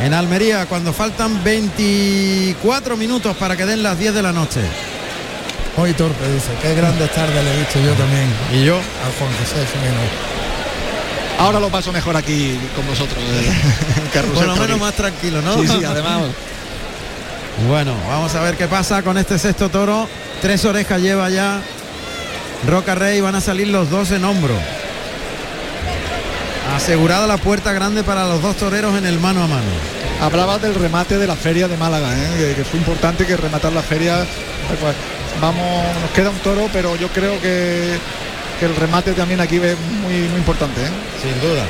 En Almería, cuando faltan 24 minutos para que den las 10 de la noche. Hoy torpe, dice. Qué grandes tardes le he visto yo también. Y yo, A Juan José Jiménez. Ahora lo paso mejor aquí con vosotros. eh, por lo menos más tranquilo, ¿no? Sí, sí, además. Bueno, vamos a ver qué pasa con este sexto toro. Tres orejas lleva ya Roca Rey. Van a salir los dos en hombro. Asegurada la puerta grande para los dos toreros en el mano a mano. Hablaba del remate de la feria de Málaga, ¿eh? que, fue importante que rematar la feria. pues, vamos, nos queda un toro, pero yo creo que, que el remate también aquí es muy, muy importante. ¿eh? Sin duda.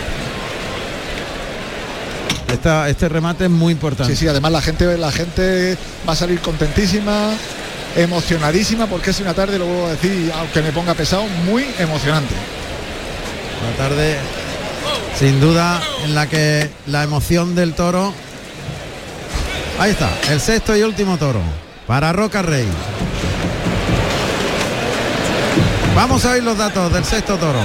Esta- este remate es muy importante. Sí, sí, además la gente, la gente va a salir contentísima, emocionadísima, porque es una tarde, lo vuelvo a decir, aunque me ponga pesado, muy emocionante. La tarde, sin duda, en la que la emoción del toro. Ahí está, el sexto y último toro. Para Roca Rey. Vamos a oír los datos del sexto toro.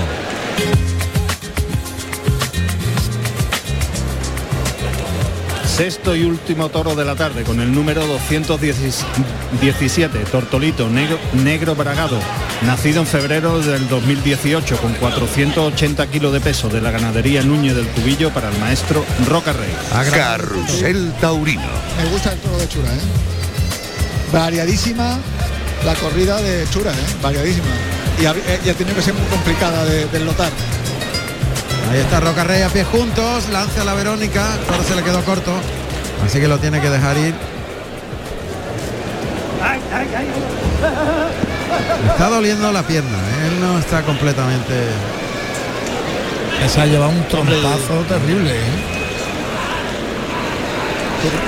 Sexto y último toro de la tarde con el número 217, Tortolito Negro, Negro Bragado, nacido en febrero del 2018 con 480 kilos de peso de la ganadería Núñez del Cubillo para el maestro Roca Rey. Carrusel Taurino. Me gusta el toro de Chura, ¿eh? Variadísima la corrida de Chura, ¿eh? Variadísima. Y ha, eh, y ha tenido que ser muy complicada de, de notar. Ahí está Roca Rey a pie juntos, lanza a la Verónica, ahora se le quedó corto, así que lo tiene que dejar ir. Le está doliendo la pierna, ¿eh? él no está completamente. Se ha llevado un trompazo terrible, ¿eh?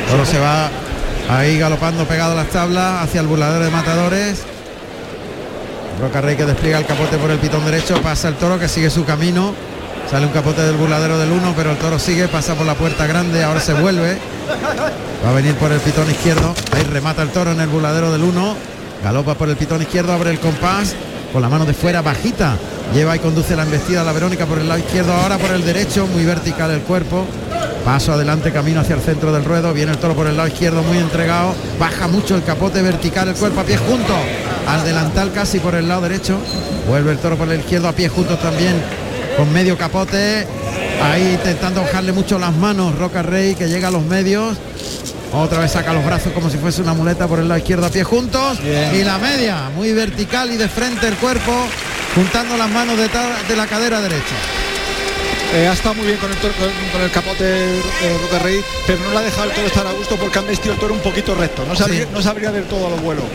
Toro se va ahí galopando pegado a las tablas hacia el burladero de matadores. Roca Rey que despliega el capote por el pitón derecho, pasa el toro que sigue su camino. Sale un capote del burladero del 1, pero el toro sigue, pasa por la puerta grande, ahora se vuelve. Va a venir por el pitón izquierdo. Ahí remata el toro en el burladero del 1. Galopa por el pitón izquierdo, abre el compás. Con la mano de fuera bajita. Lleva y conduce la embestida a la Verónica por el lado izquierdo, ahora por el derecho, muy vertical el cuerpo. Paso adelante, camino hacia el centro del ruedo. Viene el toro por el lado izquierdo, muy entregado. Baja mucho el capote vertical, el cuerpo a pie junto. Al delantal casi por el lado derecho. Vuelve el toro por el izquierdo a pie juntos también. Con medio capote. Ahí intentando bajarle mucho las manos. Roca Rey que llega a los medios. Otra vez saca los brazos como si fuese una muleta por el lado izquierdo a pie juntos. Y la media, muy vertical y de frente el cuerpo. Juntando las manos detrás de la cadera derecha. Eh, ha estado muy bien con el, toro- con, con el capote de Roca Rey, pero no le ha dejado el toro estar a gusto porque han vestido el toro un poquito recto. No sabría, Sí. no sabría del todo a los vuelos.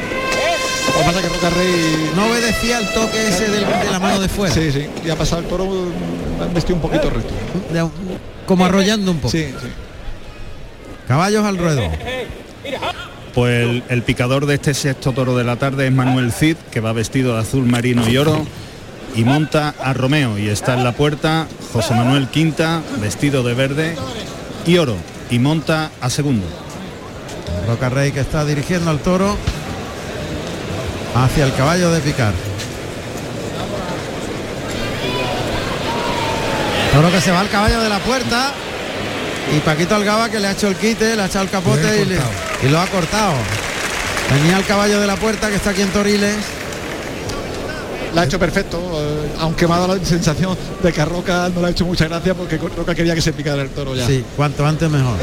Lo que pasa es que Roca Rey. No obedecía el toque ese del- de la mano de fuera. Sí, sí. Y ha pasado el toro, vestido un poquito recto. De- como arrollando un poco. Sí, sí. Caballos al ruedo. Pues el, el picador de este sexto toro de la tarde es Manuel Cid, que va vestido de azul marino y oro y monta a Romeo y está en la puerta José Manuel Quinta, vestido de verde y oro y monta a segundo. Roca Rey que está dirigiendo al toro hacia el caballo de picar. Toro que se va al caballo de la puerta y Paquito Algaba que le ha hecho el quite, le ha echado el capote y, le- y lo ha cortado. Tenía el caballo de la puerta que está aquí en Toriles. La ha hecho perfecto, eh, aunque me ha dado la sensación de que a Roca no le ha hecho mucha gracia porque Roca quería que se picara el toro ya. Sí, cuanto antes mejor.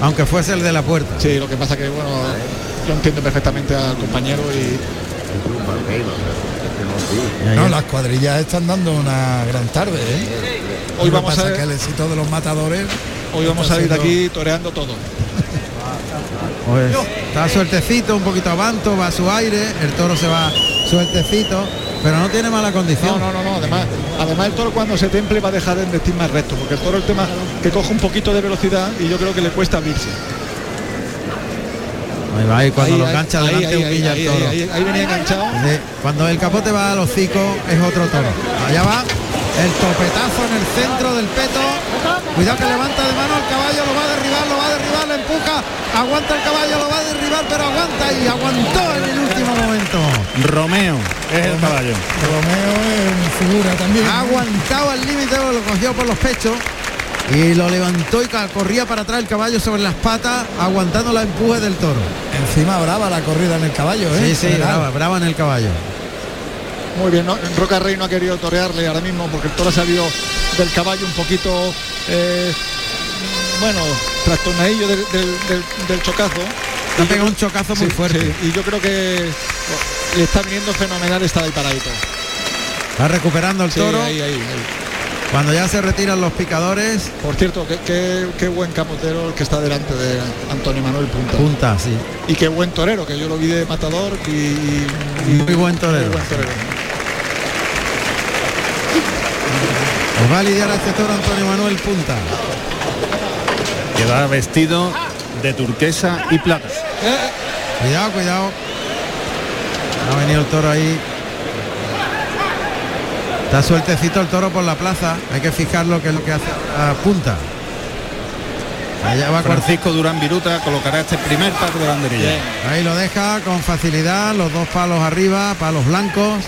Aunque fuese el de la puerta. Sí, lo que pasa que bueno, yo entiendo perfectamente al compañero y No, las cuadrillas están dando una gran tarde, ¿eh? Hoy vamos a ver- que el éxito de los matadores. hoy vamos a ir de siendo- aquí toreando todo. Pues está sueltecito, un poquito avanto, va a su aire, el toro se va sueltecito, pero no tiene mala condición. No, no, no, no. Además, además el toro cuando se temple va a dejar de vestir más recto, porque el toro el tema que coge un poquito de velocidad y yo creo que le cuesta abrirse. Ahí va, y cuando Ahí, lo ahí, engancha ahí, delante ahí, humilla ahí, al toro. ahí, ahí, ahí venía enganchado. Cuando el capote va al hocico es otro toro. Allá va el topetazo en el centro del peto. Cuidado que levanta de mano al caballo, lo va a derribar, lo va a derribar, le empuja. aguanta el caballo, lo va a derribar, pero aguanta y aguantó en el último momento. Romeo es el caballo. Romeo es figura también. Aguantaba el límite, lo cogió por los pechos y lo levantó y corría para atrás el caballo sobre las patas, aguantando la empuje del toro. Encima brava la corrida en el caballo, ¿eh? Sí, sí, brava, brava en el caballo. Muy bien, ¿no? Roca Rey no ha querido torearle ahora mismo porque el toro ha salido del caballo un poquito, eh, bueno, trastornadillo del, del- del- del chocazo. Le ha pegado un chocazo muy Sí, fuerte. sí, y yo creo que oh, le está viniendo fenomenal esta ahí paradito. Va recuperando el Sí, toro. ahí, ahí, ahí. Cuando ya se retiran los picadores, Por cierto, qué, qué- qué buen camotero el que está delante de Antonio Manuel Punta. punta, sí. Y qué buen torero, que yo lo vi de matador y, y- Muy buen torero. muy buen torero. Os va a lidiar a este toro Antonio Manuel Punta. Que va vestido de turquesa y plata. Cuidado, cuidado. Ha venido el toro ahí. Está sueltecito el toro por la plaza. Hay que fijarlo que es lo que hace a punta. Allá va. Francisco Durán Viruta colocará este primer par de banderilla. Ahí lo deja con facilidad, los dos palos arriba, palos blancos.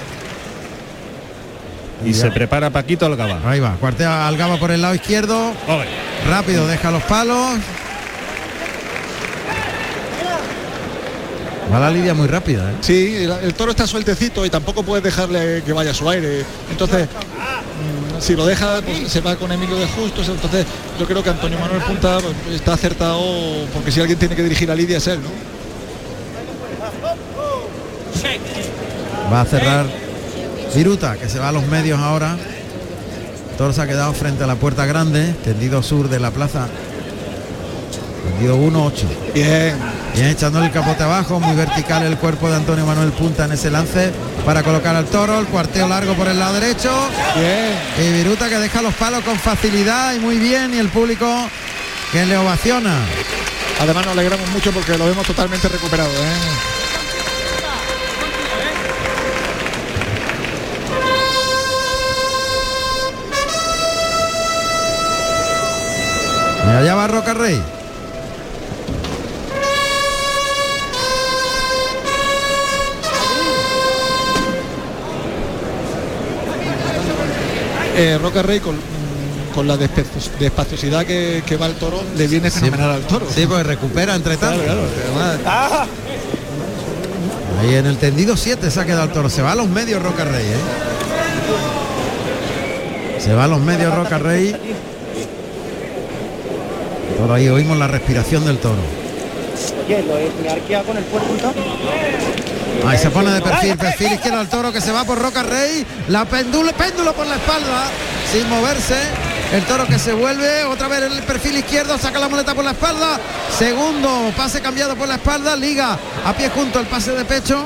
Y se prepara Paquito Algaba. Ahí va, cuartea Algaba por el lado izquierdo. Rápido, deja los palos. Va la lidia muy rápida, ¿eh? Sí, el, el toro está sueltecito y tampoco puedes dejarle que vaya a su aire. Entonces, mm, si lo deja, pues, se va con Emilio de Justos. Entonces, yo creo que Antonio Manuel Punta pues, está acertado porque si alguien tiene que dirigir a Lidia es él, ¿no? Va a cerrar Viruta, que se va a los medios ahora. Toro se ha quedado frente a la puerta grande, tendido sur de la plaza. Tendido 1-8. Bien. Bien, echándole el capote abajo, muy vertical el cuerpo de Antonio Manuel Punta en ese lance para colocar al toro, el cuarteo largo por el lado derecho. Bien. Y Viruta que deja los palos con facilidad y muy bien, y el público que le ovaciona. Además nos alegramos mucho porque lo vemos totalmente recuperado. ¿eh? Allá va Roca Rey. Eh, Roca Rey con, con la despaciosidad que, que va el toro le viene fenomenal al toro. Sí, pues recupera entre tanto. Claro, claro, además, Ahí en el tendido 7 se ha quedado el toro. Se va a los medios Roca Rey, ¿eh? Se va a los medios Roca Rey. Por ahí oímos la respiración del toro. Oye, lo he me he arqueado con el puerto. Ahí se pone de perfil, perfil izquierdo al toro que se va por Roca Rey. La péndulo, péndulo por la espalda, sin moverse. El toro que se vuelve, otra vez el perfil izquierdo, saca la muleta por la espalda. Segundo, pase cambiado por la espalda, liga a pie junto el pase de pecho.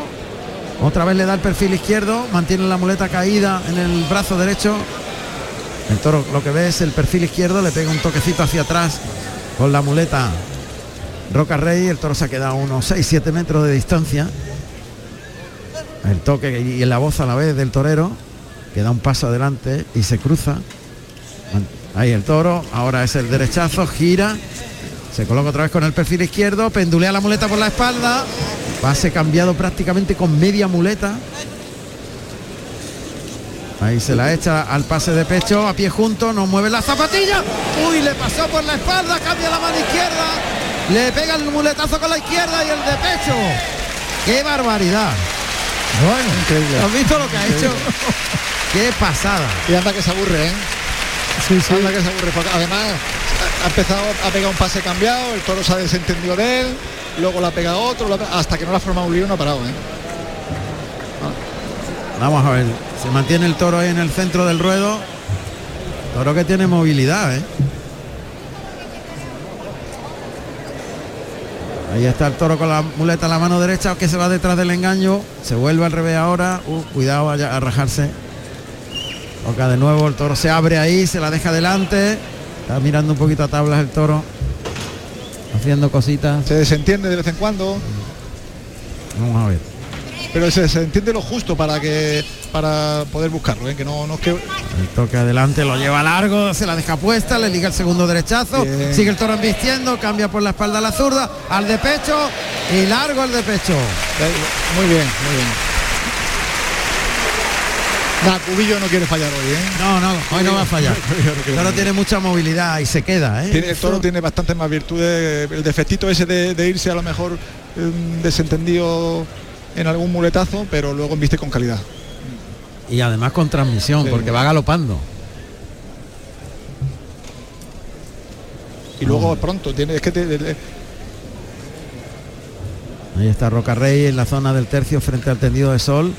Otra vez le da el perfil izquierdo, mantiene la muleta caída en el brazo derecho. El toro lo que ve es el perfil izquierdo, le pega un toquecito hacia atrás con la muleta. Roca Rey, el toro se ha quedado a unos 6-7 metros de distancia. El toque y la voz a la vez del torero, que da un paso adelante y se cruza. Ahí el toro, ahora es el derechazo, gira, se coloca otra vez con el perfil izquierdo, pendulea la muleta por la espalda, pase cambiado prácticamente con media muleta. Ahí se la echa al pase de pecho, a pie junto, no mueve la zapatilla. Uy, le pasó por la espalda, cambia la mano izquierda, le pega el muletazo con la izquierda y el de pecho. ¡Qué barbaridad! Bueno, ¿has visto lo que ha hecho? ¡Qué pasada! y anda que se aburre, ¿eh? Sí, sí. Anda que se aburre. además ha empezado a pegar un pase cambiado, el toro se ha desentendido de él, luego la pega otro, la pega- hasta que no la ha formado un lío no ha parado, ¿eh? Vamos a ver, se mantiene el toro ahí en el centro del ruedo. Toro que tiene movilidad, ¿eh? Ahí está el toro con la muleta en la mano derecha que se va detrás del engaño. Se vuelve al revés ahora. Uh, cuidado a rajarse. Toca de nuevo, el toro se abre ahí, se la deja adelante. Está mirando un poquito a tablas el toro. Haciendo cositas. Se desentiende de vez en cuando. Vamos a ver. pero se, se entiende lo justo para que para poder buscarlo, ¿eh? que no, no es que El toque adelante lo lleva largo, se la deja puesta, le liga el segundo derechazo, Bien. sigue el toro embistiendo, cambia por la espalda a la zurda, al de pecho y largo al de pecho. muy bien, muy bien. Nah, Cubillo no quiere fallar hoy, ¿eh? No, no, hoy no va a fallar. El toro tiene mucha movilidad y se queda, ¿eh? Tiene- el toro tiene bastantes más virtudes. El defectito ese de, de irse a lo mejor un desentendido en algún muletazo, pero luego viste con calidad. Y además con transmisión, Sí. porque va galopando. Y luego pronto, tiene, es que te- Ahí está Roca Rey en la zona del tercio frente al tendido de sol.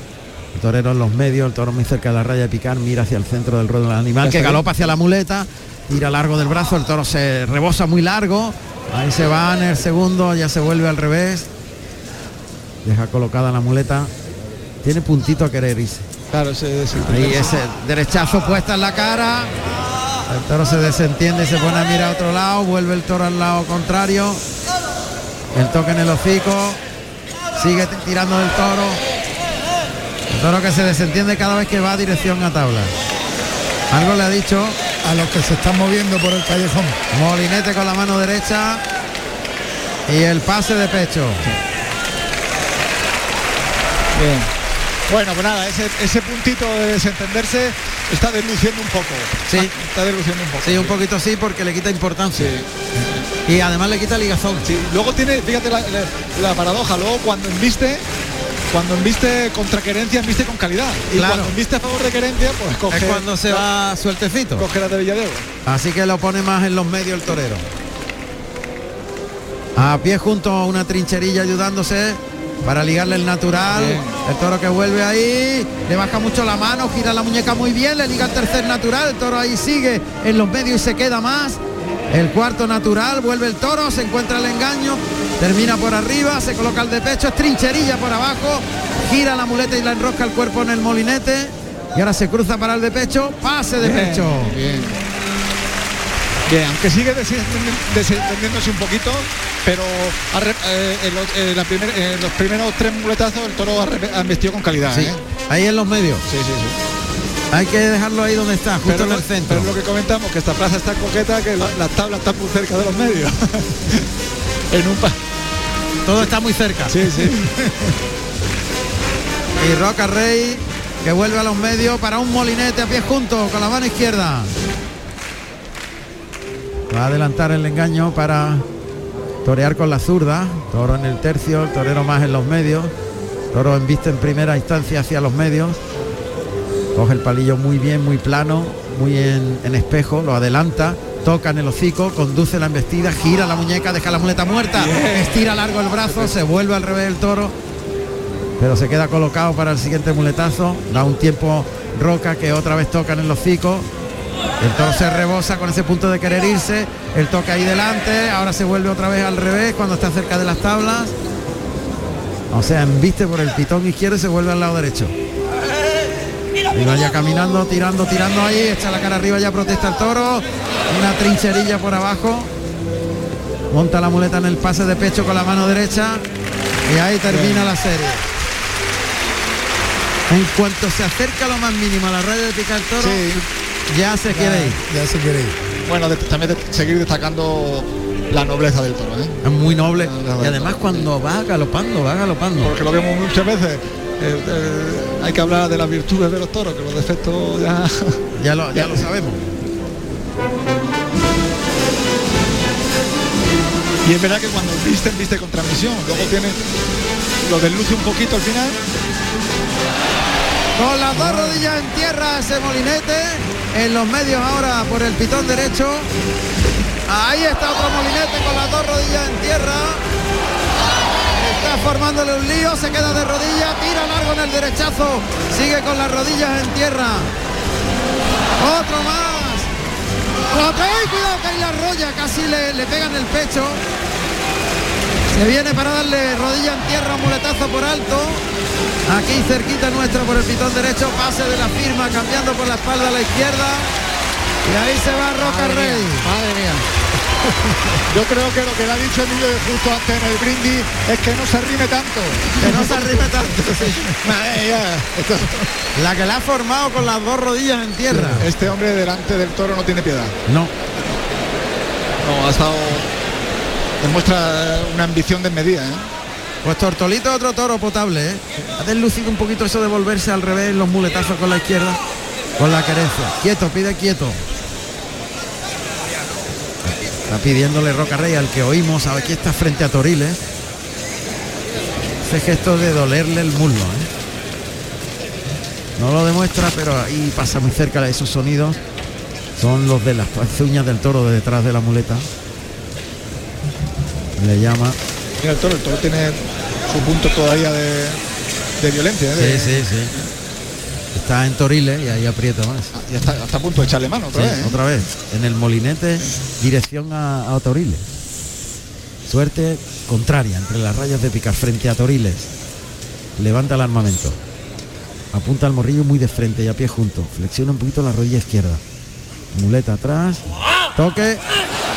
El torero en los medios, el toro muy cerca de la raya de picar, mira hacia el centro del ruedo del animal, que galopa hacia la muleta, tira largo del brazo, el toro se rebosa muy largo. Ahí se va en el segundo, ya se vuelve al revés. Deja colocada la muleta. Tiene puntito a querer irse. Claro, ese, ese- Ahí ese derechazo puesta en la cara. El toro se desentiende y se pone a mirar a otro lado. Vuelve el toro al lado contrario. El toque en el hocico. Sigue tirando del toro. El toro que se desentiende cada vez que va a dirección a tabla. Algo le ha dicho A los que se están moviendo por el callejón. Molinete con la mano derecha. Y el pase de pecho. Bien. Bueno, pues nada, ese, ese puntito de desentenderse está desluciendo un poco. Sí. Está, está desluciendo un poco. Sí, un poquito sí porque le quita importancia. Y además le quita ligazón. Sí, Luego tiene, fíjate la, la- la paradoja, luego cuando embiste, cuando embiste contra querencia, embiste con calidad. Y Claro. cuando embiste a favor de querencia, pues coge, Es cuando se va sueltecito. coge la de Villadero. Así que lo pone más en los medios el torero. A pie junto a una trincherilla ayudándose para ligarle el natural. Bien. El toro que vuelve ahí, le baja mucho la mano, gira la muñeca muy bien, le liga el tercer natural. El toro ahí sigue en los medios y se queda más. El cuarto natural, vuelve el toro, se encuentra el engaño, termina por arriba, se coloca el de pecho, es trincherilla por abajo, gira la muleta y la enrosca el cuerpo en el molinete. Y ahora se cruza para el de pecho, pase de Bien, pecho. Bien. Bien, aunque sigue desentendiéndose un poquito, pero ha re- eh, en, los, en la primer- en los primeros tres muletazos el toro ha, embestido con calidad. Sí, ¿eh? ahí en los medios. sí, sí. sí. Hay que dejarlo ahí donde está, justo Pero, en el centro. pero lo que comentamos, que esta plaza está coqueta, que la- las tablas están muy cerca de los medios. en un pa Todo está muy cerca. Sí, sí. Y Roca Rey que vuelve a los medios para un molinete a pie junto con la mano izquierda. Va a adelantar el engaño para torear con la zurda. Toro en el tercio, el torero más en los medios. Toro en vista en primera instancia hacia los medios. Coge el palillo muy bien, muy plano, muy en, en espejo, lo adelanta, toca en el hocico, conduce la embestida, gira la muñeca, deja la muleta muerta, estira largo el brazo, se vuelve al revés el toro, pero se queda colocado para el siguiente muletazo, da un tiempo Roca que otra vez toca en el hocico, el toro se rebosa con ese punto de querer irse, el toque ahí delante, ahora se vuelve otra vez al revés cuando está cerca de las tablas, o sea, embiste por el pitón izquierdo y se vuelve al lado derecho. Y vaya caminando, tirando, tirando ahí, echa la cara arriba, ya protesta el toro, una trincherilla por abajo, monta la muleta en el pase de pecho con la mano derecha. Y ahí termina la serie. En cuanto se acerca lo más mínimo a la raya de picar el toro. Ya se quiere ir. Ya se quiere ir. Bueno, de- también de- seguir destacando la nobleza del toro, ¿eh? Es muy noble. La- la- Y además cuando va galopando, va galopando. porque lo vemos muchas veces. eh, eh, hay que hablar de las virtudes de los toros, que los defectos ya. Ya lo, ya lo sabemos. Y es verdad que cuando visten, viste con transmisión. Luego tiene. Lo desluce un poquito al final. Con las dos rodillas en tierra ese molinete. En los medios ahora por el pitón derecho. Ahí está otro molinete con las dos rodillas en tierra. Está formándole un lío, se queda de rodillas, tira largo en el derechazo, sigue con las rodillas en tierra. Otro más. Otro, ¡ay, cuidado que ahí la rolla, casi le, le el pecho. Se viene para darle rodilla en tierra, un muletazo por alto. Aquí cerquita nuestro por el pitón derecho, pase de la firma, cambiando por la espalda a la izquierda. Y ahí se va Roca Madre mía, Rey. madre mía. Yo creo que lo que le ha dicho Emilio de Justo antes en el brindis es que no se rime tanto. Que no se arrime tanto. Madre mía, La que la ha formado con las dos rodillas en tierra. Este hombre delante del toro no tiene piedad. No, No, ha estado. Demuestra una ambición desmedida, ¿eh? pues Tortolito otro toro potable, ¿eh? Ha deslucido un poquito eso de volverse al revés, los muletazos con la izquierda, con la querencia. Quieto, pide quieto. Está pidiéndole Roca Rey al que oímos, aquí está frente a Toriles. Ese gesto de dolerle el muslo, ¿eh? No lo demuestra, pero ahí pasa muy cerca esos sonidos. Son los de las uñas del toro de detrás de la muleta. Le llama. Mira el toro, el toro tiene su punto todavía de, de violencia, ¿eh? De- Sí, sí, sí. Está en Toriles y ahí aprieta más. Ya está, está a punto de echarle mano otra Sí, vez. ¿eh? otra vez. En el molinete, dirección a, a Toriles. Suerte contraria entre las rayas de picar frente a Toriles. Levanta el armamento. Apunta al morrillo muy de frente y a pie junto. Flexiona un poquito la rodilla izquierda. Muleta atrás. Toque.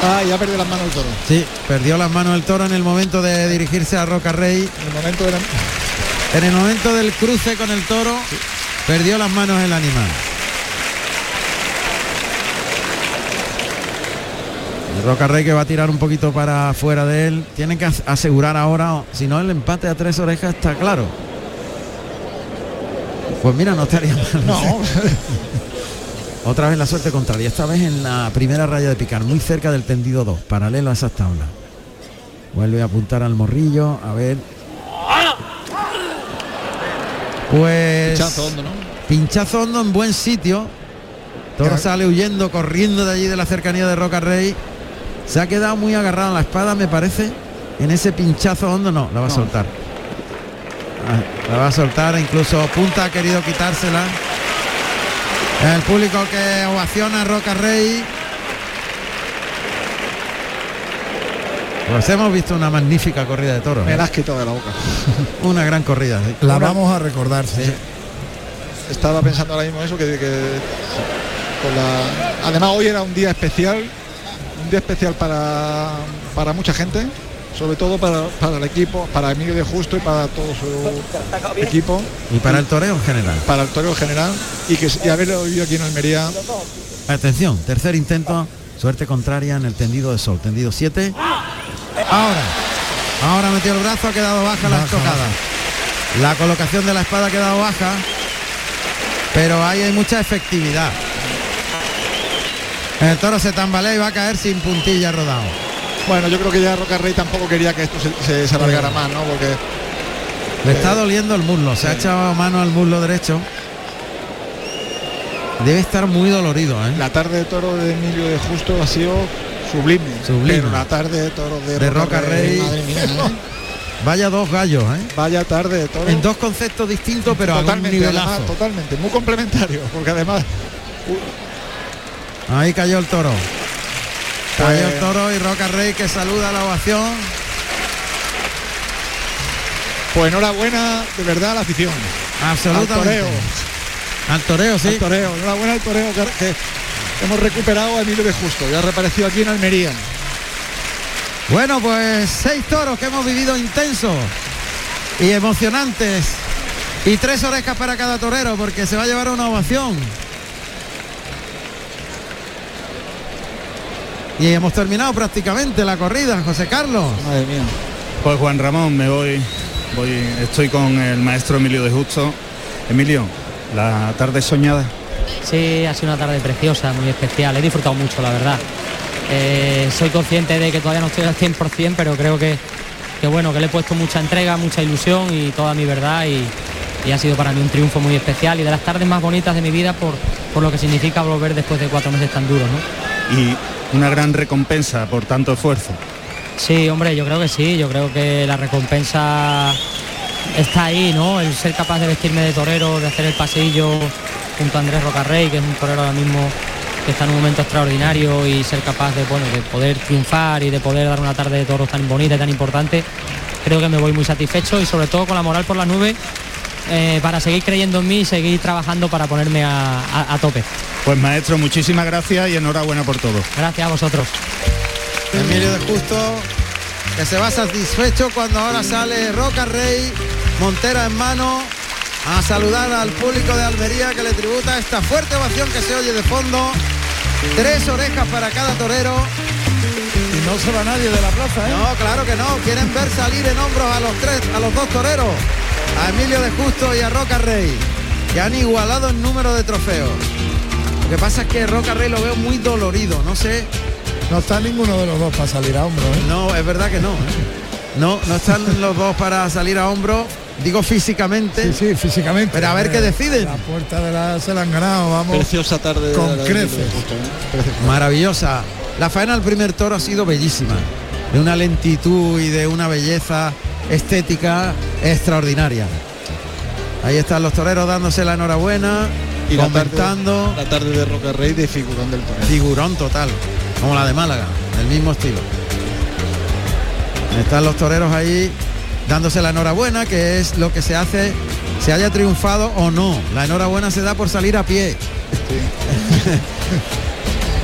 Ah, ya perdió las manos el toro. Sí, perdió las manos el toro en el momento de dirigirse a Roca Rey. En el momento de la- En el momento del cruce con el toro, perdió las manos el animal. El Roca Rey que va a tirar un poquito para afuera de él. Tiene que as- asegurar ahora, si no el empate a tres orejas está claro. Pues mira, no estaría mal. No, Otra vez la suerte contraria, esta vez en la primera raya de picar, muy cerca del tendido 2, paralelo a esas tablas. Vuelve a apuntar al morrillo, a ver. Pues pinchazo hondo, ¿no? pinchazo hondo en buen sitio. Toro Claro. sale huyendo, corriendo de allí de la cercanía de Roca Rey. Se ha quedado muy agarrado a la espada, me parece. En ese pinchazo hondo no, la va a soltar. Ah, La va a soltar, incluso Punta ha querido quitársela. El público que ovaciona a Roca Rey. Pues hemos visto una magnífica corrida de toros. Me ¿eh? la has quitado de la boca. Una gran corrida. sí. La vamos a recordar, sí. Estaba pensando ahora mismo eso, que, que con la- además hoy era un día especial, un día especial para, para mucha gente, sobre todo para, para el equipo, para Emilio de Justo y para todo su equipo, Y para el toreo en general. para el toreo general y que y haberlo vivido aquí en Almería. Atención, tercer intento, suerte contraria en el tendido de sol, tendido 7. Ahora, ahora metió el brazo, ha quedado baja la Baja, estocada. La colocación de la espada ha quedado baja, pero ahí hay mucha efectividad. El toro se tambalea y va a caer sin puntilla rodado. Bueno, yo creo que ya Roca Rey tampoco quería que esto se, se- alargara más, ¿no? Porque Le está doliendo el muslo, se ha echado mano al muslo derecho. Debe estar muy dolorido, ¿eh? la tarde de toro de Emilio de Justo ha sido sublime. Sublime. Pero la tarde de toro de, De Roca Rey. madre mía, ¿eh? Vaya dos gallos, ¿eh? Vaya tarde de toro. En dos conceptos distintos, pero a un totalmente, nivelazo. además, totalmente, muy complementario, porque además Ahí cayó el toro. Pues- el toro y Roca Rey que saluda la ovación. Pues enhorabuena de verdad a la afición. Absolutamente. Al toreo. Al toreo, sí. Al toreo. Enhorabuena al toreo que, que hemos recuperado a Emilio de Justo. Ya ha reaparecido aquí en Almería. Bueno, pues seis toros que hemos vivido intensos y emocionantes. Y tres orejas para cada torero porque se va a llevar una ovación. Y hemos terminado prácticamente la corrida, José Carlos. Madre mía. Pues Juan Ramón, me voy, voy, estoy con el maestro Emilio de Justo. Emilio, la tarde soñada. Sí, ha sido una tarde preciosa, muy especial. He disfrutado mucho, la verdad. Eh, soy consciente de que todavía no estoy al 100%, pero creo que, que bueno, que le he puesto mucha entrega, mucha ilusión y toda mi verdad y, y ha sido para mí un triunfo muy especial y de las tardes más bonitas de mi vida por, por lo que significa volver después de cuatro meses tan duros, ¿no? Y una gran recompensa por tanto esfuerzo. Sí, hombre, yo creo que sí, yo creo que la recompensa está ahí, ¿no? El ser capaz de vestirme de torero, de hacer el paseillo junto a Andrés Rocarrey, que es un torero ahora mismo que está en un momento extraordinario y ser capaz de, bueno, de poder triunfar y de poder dar una tarde de toros tan bonita y tan importante, creo que me voy muy satisfecho y sobre todo con la moral por las nubes eh, para seguir creyendo en mí y seguir trabajando para ponerme a, a- a tope. Pues maestro, muchísimas gracias y enhorabuena por todo. Gracias a vosotros. Emilio de Justo, que se va satisfecho cuando ahora sale Roca Rey, Montera en mano, a saludar al público de Almería que le tributa esta fuerte ovación que se oye de fondo. Tres orejas para cada torero. Y no se va nadie de la plaza, ¿eh? No, claro que no. Quieren ver salir en hombros a los tres, a los dos toreros. A Emilio de Justo y a Roca Rey. Que han igualado el número de trofeos. Lo que pasa es que Roca Rey lo veo muy dolorido. No sé. No está ninguno de los dos para salir a hombro, ¿eh? No, es verdad que no. ¿eh? No, no están los dos para salir a hombro. Digo físicamente. Sí, sí, físicamente. Pero a ver qué deciden. La puerta de la se la han ganado, vamos. Preciosa tarde. Con de la- creces. Maravillosa. La faena del primer toro ha sido bellísima. De una lentitud y de una belleza estética extraordinaria. Ahí están los toreros dándose la enhorabuena, Y la tarde, comentando. la tarde de Roca Rey de figurón del torneo. Figurón total, como la de Málaga, del mismo estilo. Están los toreros ahí dándose la enhorabuena, que es lo que se hace, se haya triunfado o no. La enhorabuena se da por salir a pie.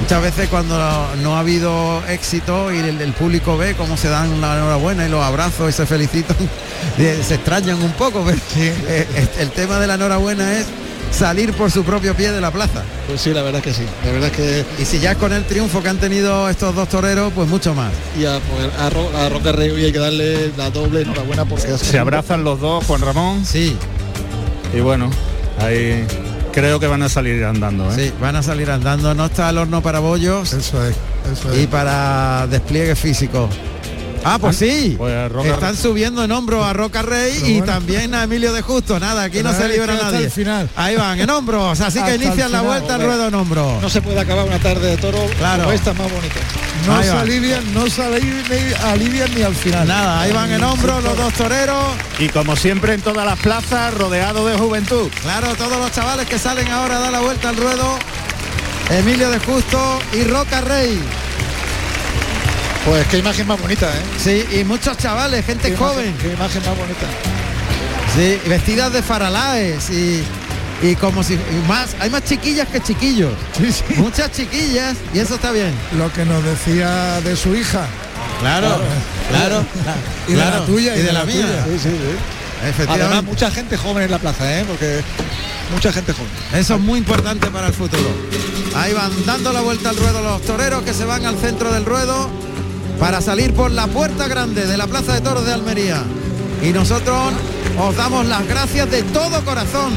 Muchas veces cuando no ha habido éxito y el, el público ve cómo se dan la enhorabuena y los abrazos y se felicitan, eh, se extrañan un poco, pero eh, eh, el tema de la enhorabuena es salir por su propio pie de la plaza. Pues sí, la verdad es que sí. La verdad es que Y si ya es con el triunfo que han tenido estos dos toreros, pues mucho más. y a, pues, a, Ro- a Roca Rey hay que darle la doble enhorabuena porque Se abrazan los dos, Juan Ramón. Sí, Y bueno, ahí creo que van a salir andando. ¿eh? sí, van a salir andando. No está el horno para bollos Eso es, eso y es. para despliegue físico. Ah, pues sí. Pues Están subiendo en hombro a Roca Rey y también a Emilio de Justo. Nada, aquí Pero no se libra hasta nadie. el final. Ahí van, en hombros. Así que Hasta inician la vuelta al hombre. ruedo en hombros. no se puede acabar una tarde de toro Claro. como esta más bonita. No Ahí se alivian, no se alivian ni, alivian ni al final. Nada, ahí van en hombros los dos toreros. Y como siempre en todas las plazas, rodeado de juventud. Claro, todos los chavales que salen ahora a dar la vuelta al ruedo. Emilio de Justo y Roca Rey. Pues qué imagen más bonita, ¿eh? Sí, y muchos chavales, gente Qué joven. imagen, qué imagen más bonita. Sí, vestidas de faralaes y, y como si más, hay más chiquillas que chiquillos. Sí, sí. Muchas chiquillas y eso está bien. Lo que nos decía de su hija. Claro, claro. Y de la tuya y de la mía. tuya. Sí, sí, sí. Además, Efectivamente. mucha gente joven en la plaza, ¿eh? Porque mucha gente joven. Eso es muy importante para el futuro. Ahí van dando la vuelta al ruedo los toreros que se van al centro del ruedo para salir por la puerta grande de la Plaza de Toros de Almería. Y nosotros os damos las gracias de todo corazón.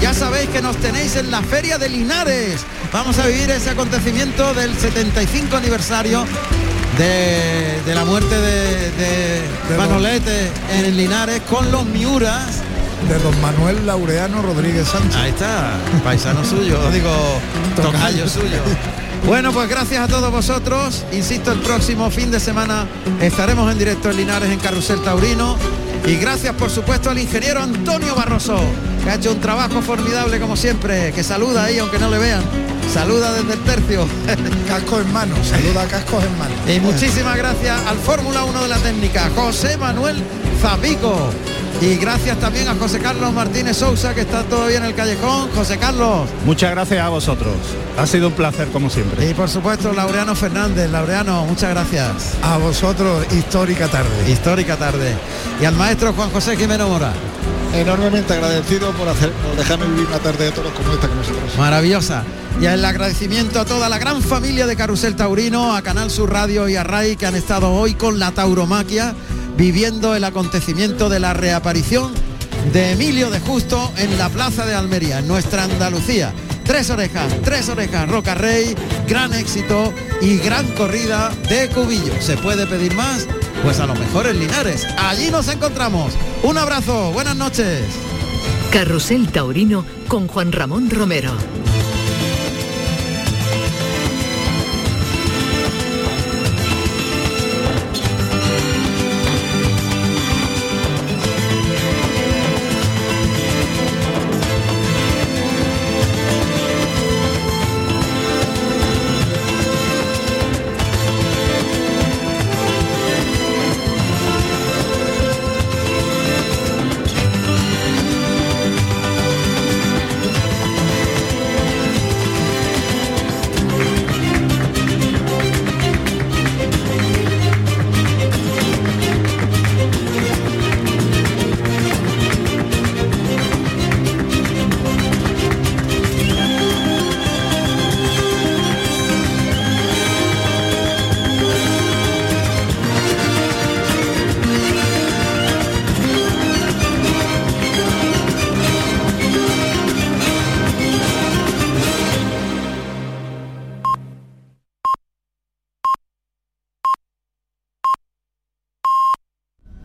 Ya sabéis que nos tenéis en la Feria de Linares. Vamos a vivir ese acontecimiento del 75 aniversario de, de la muerte de, de De Manolete en Linares con los Miuras. De don Manuel Laureano Rodríguez Sánchez. Ahí está, paisano suyo, digo, tocayo suyo. Bueno, pues gracias a todos vosotros. Insisto, el próximo fin de semana estaremos en directo en Linares en Carrusel Taurino. Y gracias, por supuesto, al ingeniero Antonio Barroso, que ha hecho un trabajo formidable como siempre, que saluda ahí, aunque no le vean. Saluda desde el tercio. Casco en mano, saluda a cascos en mano. Y muchísimas gracias al Fórmula 1 de la técnica, José Manuel Zapico. Y gracias también a José Carlos Martínez Sousa, que está todavía en el callejón. José Carlos. Muchas gracias a vosotros. Ha sido un placer como siempre. Y por supuesto, Laureano Fernández. Laureano, muchas gracias. A vosotros, histórica tarde. Histórica tarde. Y al maestro Juan José Jimeno Mora. Enormemente agradecido por, dejarme vivir una tarde de toros como esta con nosotros. Maravillosa. Y el agradecimiento a toda la gran familia de Carusel Taurino, a Canal Sur Radio y a RAI que han estado hoy con la tauromaquia viviendo el acontecimiento de la reaparición de Emilio de Justo en la Plaza de Almería, en nuestra Andalucía. Tres orejas, tres orejas, Roca Rey, gran éxito y gran corrida de Cubillo. ¿Se puede pedir más? Pues a lo mejor en Linares. Allí nos encontramos. Un abrazo, buenas noches. Carrusel Taurino con Juan Ramón Romero.